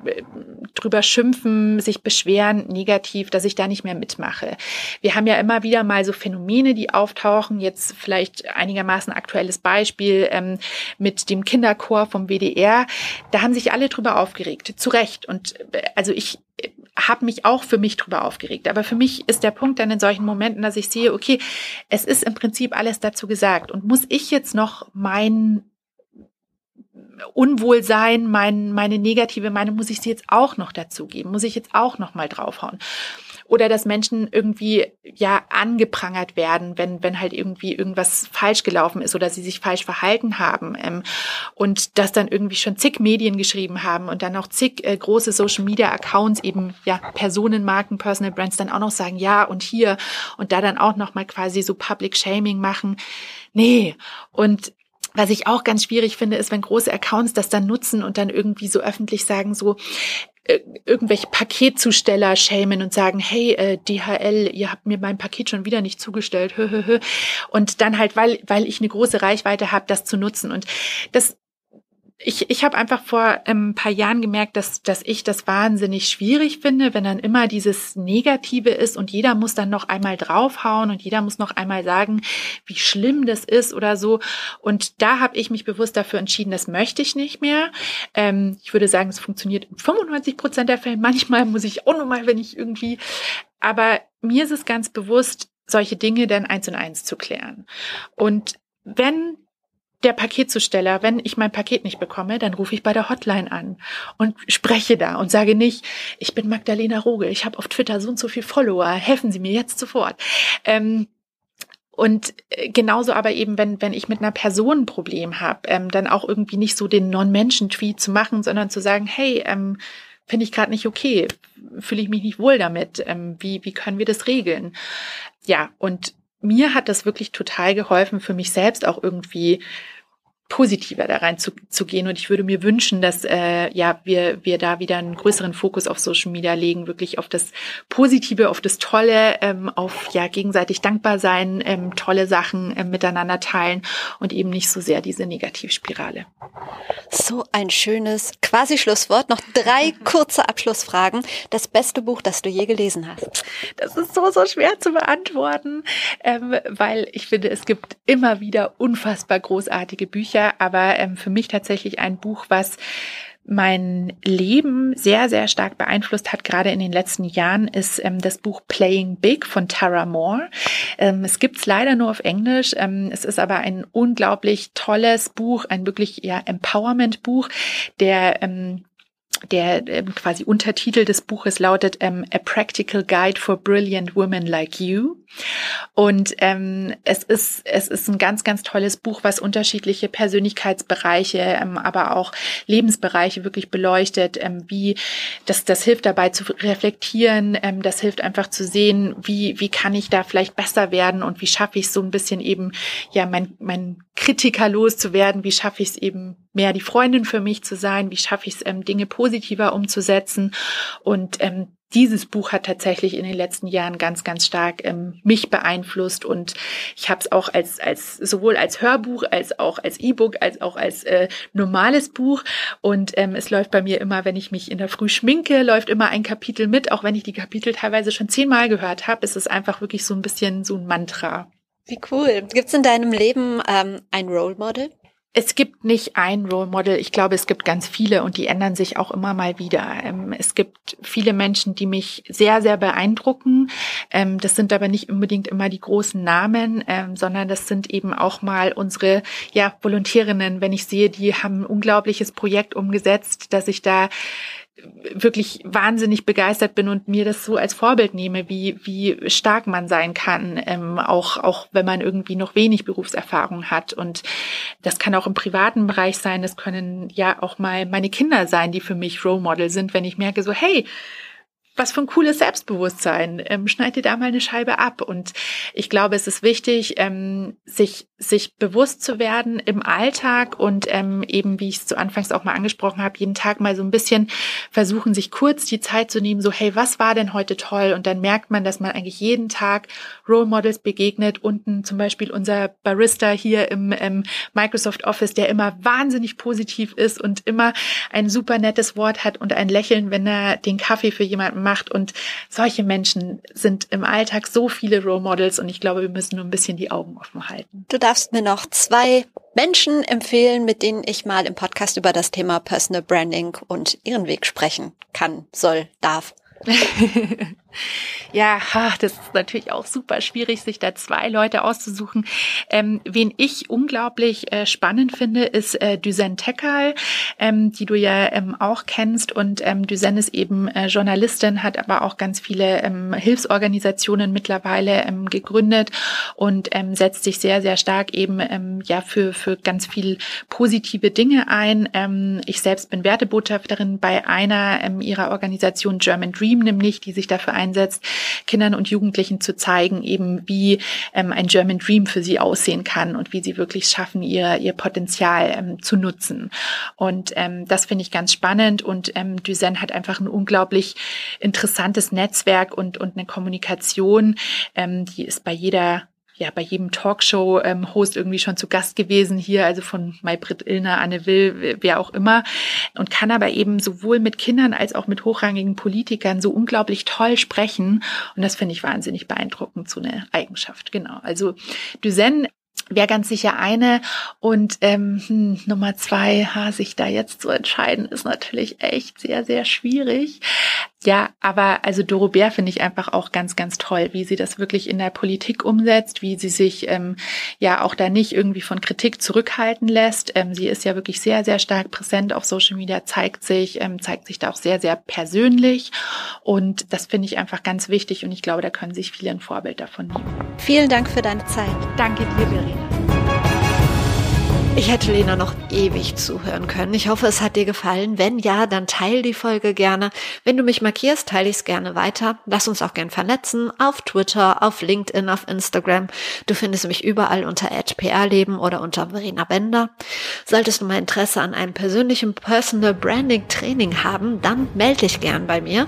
drüber schimpfen, sich beschweren, negativ, dass ich da nicht mehr mitmache. Wir haben ja immer wieder mal so Phänomene, die auftauchen. Jetzt vielleicht einigermaßen aktuelles Beispiel ähm, mit dem Kinderchor vom WDR. Da haben sich alle drüber aufgeregt, zu Recht. Und äh, also ich äh, habe mich auch für mich drüber aufgeregt. Aber für mich ist der Punkt dann in solchen Momenten, dass ich sehe, okay, es ist im Prinzip alles dazu gesagt. Und muss ich jetzt noch mein Unwohlsein, mein, meine negative Meinung, muss ich sie jetzt auch noch dazugeben? Muss ich jetzt auch noch mal draufhauen? oder dass Menschen irgendwie ja angeprangert werden, wenn wenn halt irgendwie irgendwas falsch gelaufen ist oder sie sich falsch verhalten haben ähm, und das dann irgendwie schon zig Medien geschrieben haben und dann auch zig äh, große Social Media Accounts eben ja Personenmarken, Personal Brands dann auch noch sagen ja und hier und da dann auch noch mal quasi so Public Shaming machen. Nee und was ich auch ganz schwierig finde, ist, wenn große Accounts das dann nutzen und dann irgendwie so öffentlich sagen, so, äh, irgendwelche Paketzusteller schämen und sagen, hey, äh, DHL, ihr habt mir mein Paket schon wieder nicht zugestellt. Und dann halt, weil, weil ich eine große Reichweite habe, das zu nutzen. Und das ich, ich habe einfach vor ähm, ein paar Jahren gemerkt, dass, dass ich das wahnsinnig schwierig finde, wenn dann immer dieses Negative ist und jeder muss dann noch einmal draufhauen und jeder muss noch einmal sagen, wie schlimm das ist oder so. Und da habe ich mich bewusst dafür entschieden, das möchte ich nicht mehr. Ähm, ich würde sagen, es funktioniert in 95 Prozent der Fälle. Manchmal muss ich auch nochmal, wenn ich irgendwie. Aber mir ist es ganz bewusst, solche Dinge dann eins und eins zu klären. Und wenn der Paketzusteller, wenn ich mein Paket nicht bekomme, dann rufe ich bei der Hotline an und spreche da und sage nicht, ich bin Magdalena Roge, ich habe auf Twitter so und so viel Follower, helfen Sie mir jetzt sofort. Ähm, und äh, genauso aber eben, wenn, wenn ich mit einer Person ein Problem habe, ähm, dann auch irgendwie nicht so den Non-Menschen-Tweet zu machen, sondern zu sagen, hey, ähm, finde ich gerade nicht okay, fühle ich mich nicht wohl damit, ähm, wie, wie können wir das regeln? Ja, und mir hat das wirklich total geholfen, für mich selbst auch irgendwie positiver da rein zu, zu gehen. Und ich würde mir wünschen, dass äh, ja wir, wir da wieder einen größeren Fokus auf Social Media legen, wirklich auf das Positive, auf das Tolle, ähm, auf ja gegenseitig dankbar sein, ähm, tolle Sachen ähm, miteinander teilen und eben nicht so sehr diese Negativspirale. So ein schönes quasi Schlusswort. Noch drei kurze Abschlussfragen. Das beste Buch, das du je gelesen hast. Das ist so, so schwer zu beantworten, ähm, weil ich finde, es gibt immer wieder unfassbar großartige Bücher Bücher, aber ähm, für mich tatsächlich ein Buch, was mein Leben sehr, sehr stark beeinflusst hat, gerade in den letzten Jahren, ist ähm, das Buch Playing Big von Tara Moore. Ähm, es gibt's leider nur auf Englisch. Ähm, es ist aber ein unglaublich tolles Buch, ein wirklich ja Empowerment-Buch, der ähm, der ähm, quasi Untertitel des Buches lautet ähm, A Practical Guide for Brilliant Women Like You. Und ähm, es ist es ist ein ganz ganz tolles Buch, was unterschiedliche Persönlichkeitsbereiche, ähm, aber auch Lebensbereiche wirklich beleuchtet. Ähm, wie das das hilft dabei zu reflektieren. Ähm, das hilft einfach zu sehen, wie wie kann ich da vielleicht besser werden und wie schaffe ich so ein bisschen eben ja mein mein Kritiker loszuwerden. Wie schaffe ich es eben mehr die Freundin für mich zu sein? Wie schaffe ich es ähm, Dinge positiver umzusetzen? Und ähm, dieses Buch hat tatsächlich in den letzten Jahren ganz, ganz stark ähm, mich beeinflusst und ich habe es auch als, als sowohl als Hörbuch als auch als E-Book als auch als äh, normales Buch und ähm, es läuft bei mir immer, wenn ich mich in der Früh schminke, läuft immer ein Kapitel mit, auch wenn ich die Kapitel teilweise schon zehnmal gehört habe, ist es einfach wirklich so ein bisschen so ein Mantra. Wie cool. Gibt es in deinem Leben ähm, ein Role Model? Es gibt nicht ein Role Model. Ich glaube, es gibt ganz viele und die ändern sich auch immer mal wieder. Ähm, es gibt viele Menschen, die mich sehr, sehr beeindrucken. Ähm, das sind aber nicht unbedingt immer die großen Namen, ähm, sondern das sind eben auch mal unsere ja, Volontärinnen. Wenn ich sehe, die haben ein unglaubliches Projekt umgesetzt, dass ich da wirklich wahnsinnig begeistert bin und mir das so als Vorbild nehme, wie, wie stark man sein kann, ähm, auch, auch wenn man irgendwie noch wenig Berufserfahrung hat. Und das kann auch im privaten Bereich sein, das können ja auch mal meine Kinder sein, die für mich Role Model sind, wenn ich merke so, hey, was für ein cooles Selbstbewusstsein. Ähm, schneid dir da mal eine Scheibe ab. Und ich glaube, es ist wichtig, ähm, sich, sich bewusst zu werden im Alltag und ähm, eben, wie ich es zu Anfangs auch mal angesprochen habe, jeden Tag mal so ein bisschen versuchen, sich kurz die Zeit zu nehmen, so, hey, was war denn heute toll? Und dann merkt man, dass man eigentlich jeden Tag Role Models begegnet. Unten zum Beispiel unser Barista hier im ähm, Microsoft Office, der immer wahnsinnig positiv ist und immer ein super nettes Wort hat und ein Lächeln, wenn er den Kaffee für jemanden macht. Und solche Menschen sind im Alltag so viele Role Models und ich glaube, wir müssen nur ein bisschen die Augen offen halten. Darfst mir noch zwei Menschen empfehlen, mit denen ich mal im Podcast über das Thema Personal Branding und ihren Weg sprechen kann, soll, darf. Ja, das ist natürlich auch super schwierig, sich da zwei Leute auszusuchen. Ähm, wen ich unglaublich äh, spannend finde, ist äh, Düsen Tekal, ähm, die du ja ähm, auch kennst. Und ähm, Düsen ist eben äh, Journalistin, hat aber auch ganz viele ähm, Hilfsorganisationen mittlerweile ähm, gegründet und ähm, setzt sich sehr, sehr stark eben ja für, für ganz viel positive Dinge ein. Ich selbst bin Wertebotschafterin bei einer ihrer Organisationen German Dream, nämlich, die sich dafür einsetzt, Kindern und Jugendlichen zu zeigen, eben wie ähm, ein German Dream für sie aussehen kann und wie sie wirklich schaffen, ihr, ihr Potenzial ähm, zu nutzen. Und ähm, das finde ich ganz spannend und ähm, Duzen hat einfach ein unglaublich interessantes Netzwerk und, und eine Kommunikation, ähm, die ist bei jeder ja bei jedem Talkshow-Host ähm, irgendwie schon zu Gast gewesen hier, also von Maybrit Illner, Anne Will, wer auch immer, und kann aber eben sowohl mit Kindern als auch mit hochrangigen Politikern so unglaublich toll sprechen. Und das finde ich wahnsinnig beeindruckend, so eine Eigenschaft. Genau. Also Duzen wäre ganz sicher eine. Und ähm, hm, Nummer zwei, ha, sich da jetzt zu entscheiden, ist natürlich echt sehr, sehr schwierig. Ja, aber also Doro Bär finde ich einfach auch ganz, ganz toll, wie sie das wirklich in der Politik umsetzt, wie sie sich ähm, ja auch da nicht irgendwie von Kritik zurückhalten lässt. Ähm, sie ist ja wirklich sehr, sehr stark präsent auf Social Media, zeigt sich, ähm, zeigt sich da auch sehr, sehr persönlich. Und das finde ich einfach ganz wichtig und ich glaube, da können sich viele ein Vorbild davon nehmen. Vielen Dank für deine Zeit. Danke dir, Verena. Ich hätte Lena noch ewig zuhören können. Ich hoffe, es hat dir gefallen. Wenn ja, dann teil die Folge gerne. Wenn du mich markierst, teile ich es gerne weiter. Lass uns auch gern vernetzen. Auf Twitter, auf LinkedIn, auf Instagram. Du findest mich überall unter @prleben oder unter Verena Bender. Solltest du mal Interesse an einem persönlichen Personal Branding Training haben, dann melde dich gern bei mir.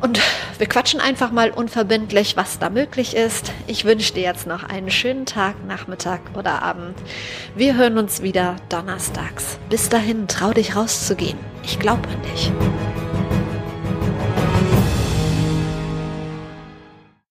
Und wir quatschen einfach mal unverbindlich, was da möglich ist. Ich wünsche dir jetzt noch einen schönen Tag, Nachmittag oder Abend. Wir hören uns wieder donnerstags. Bis dahin, trau dich rauszugehen. Ich glaube an dich.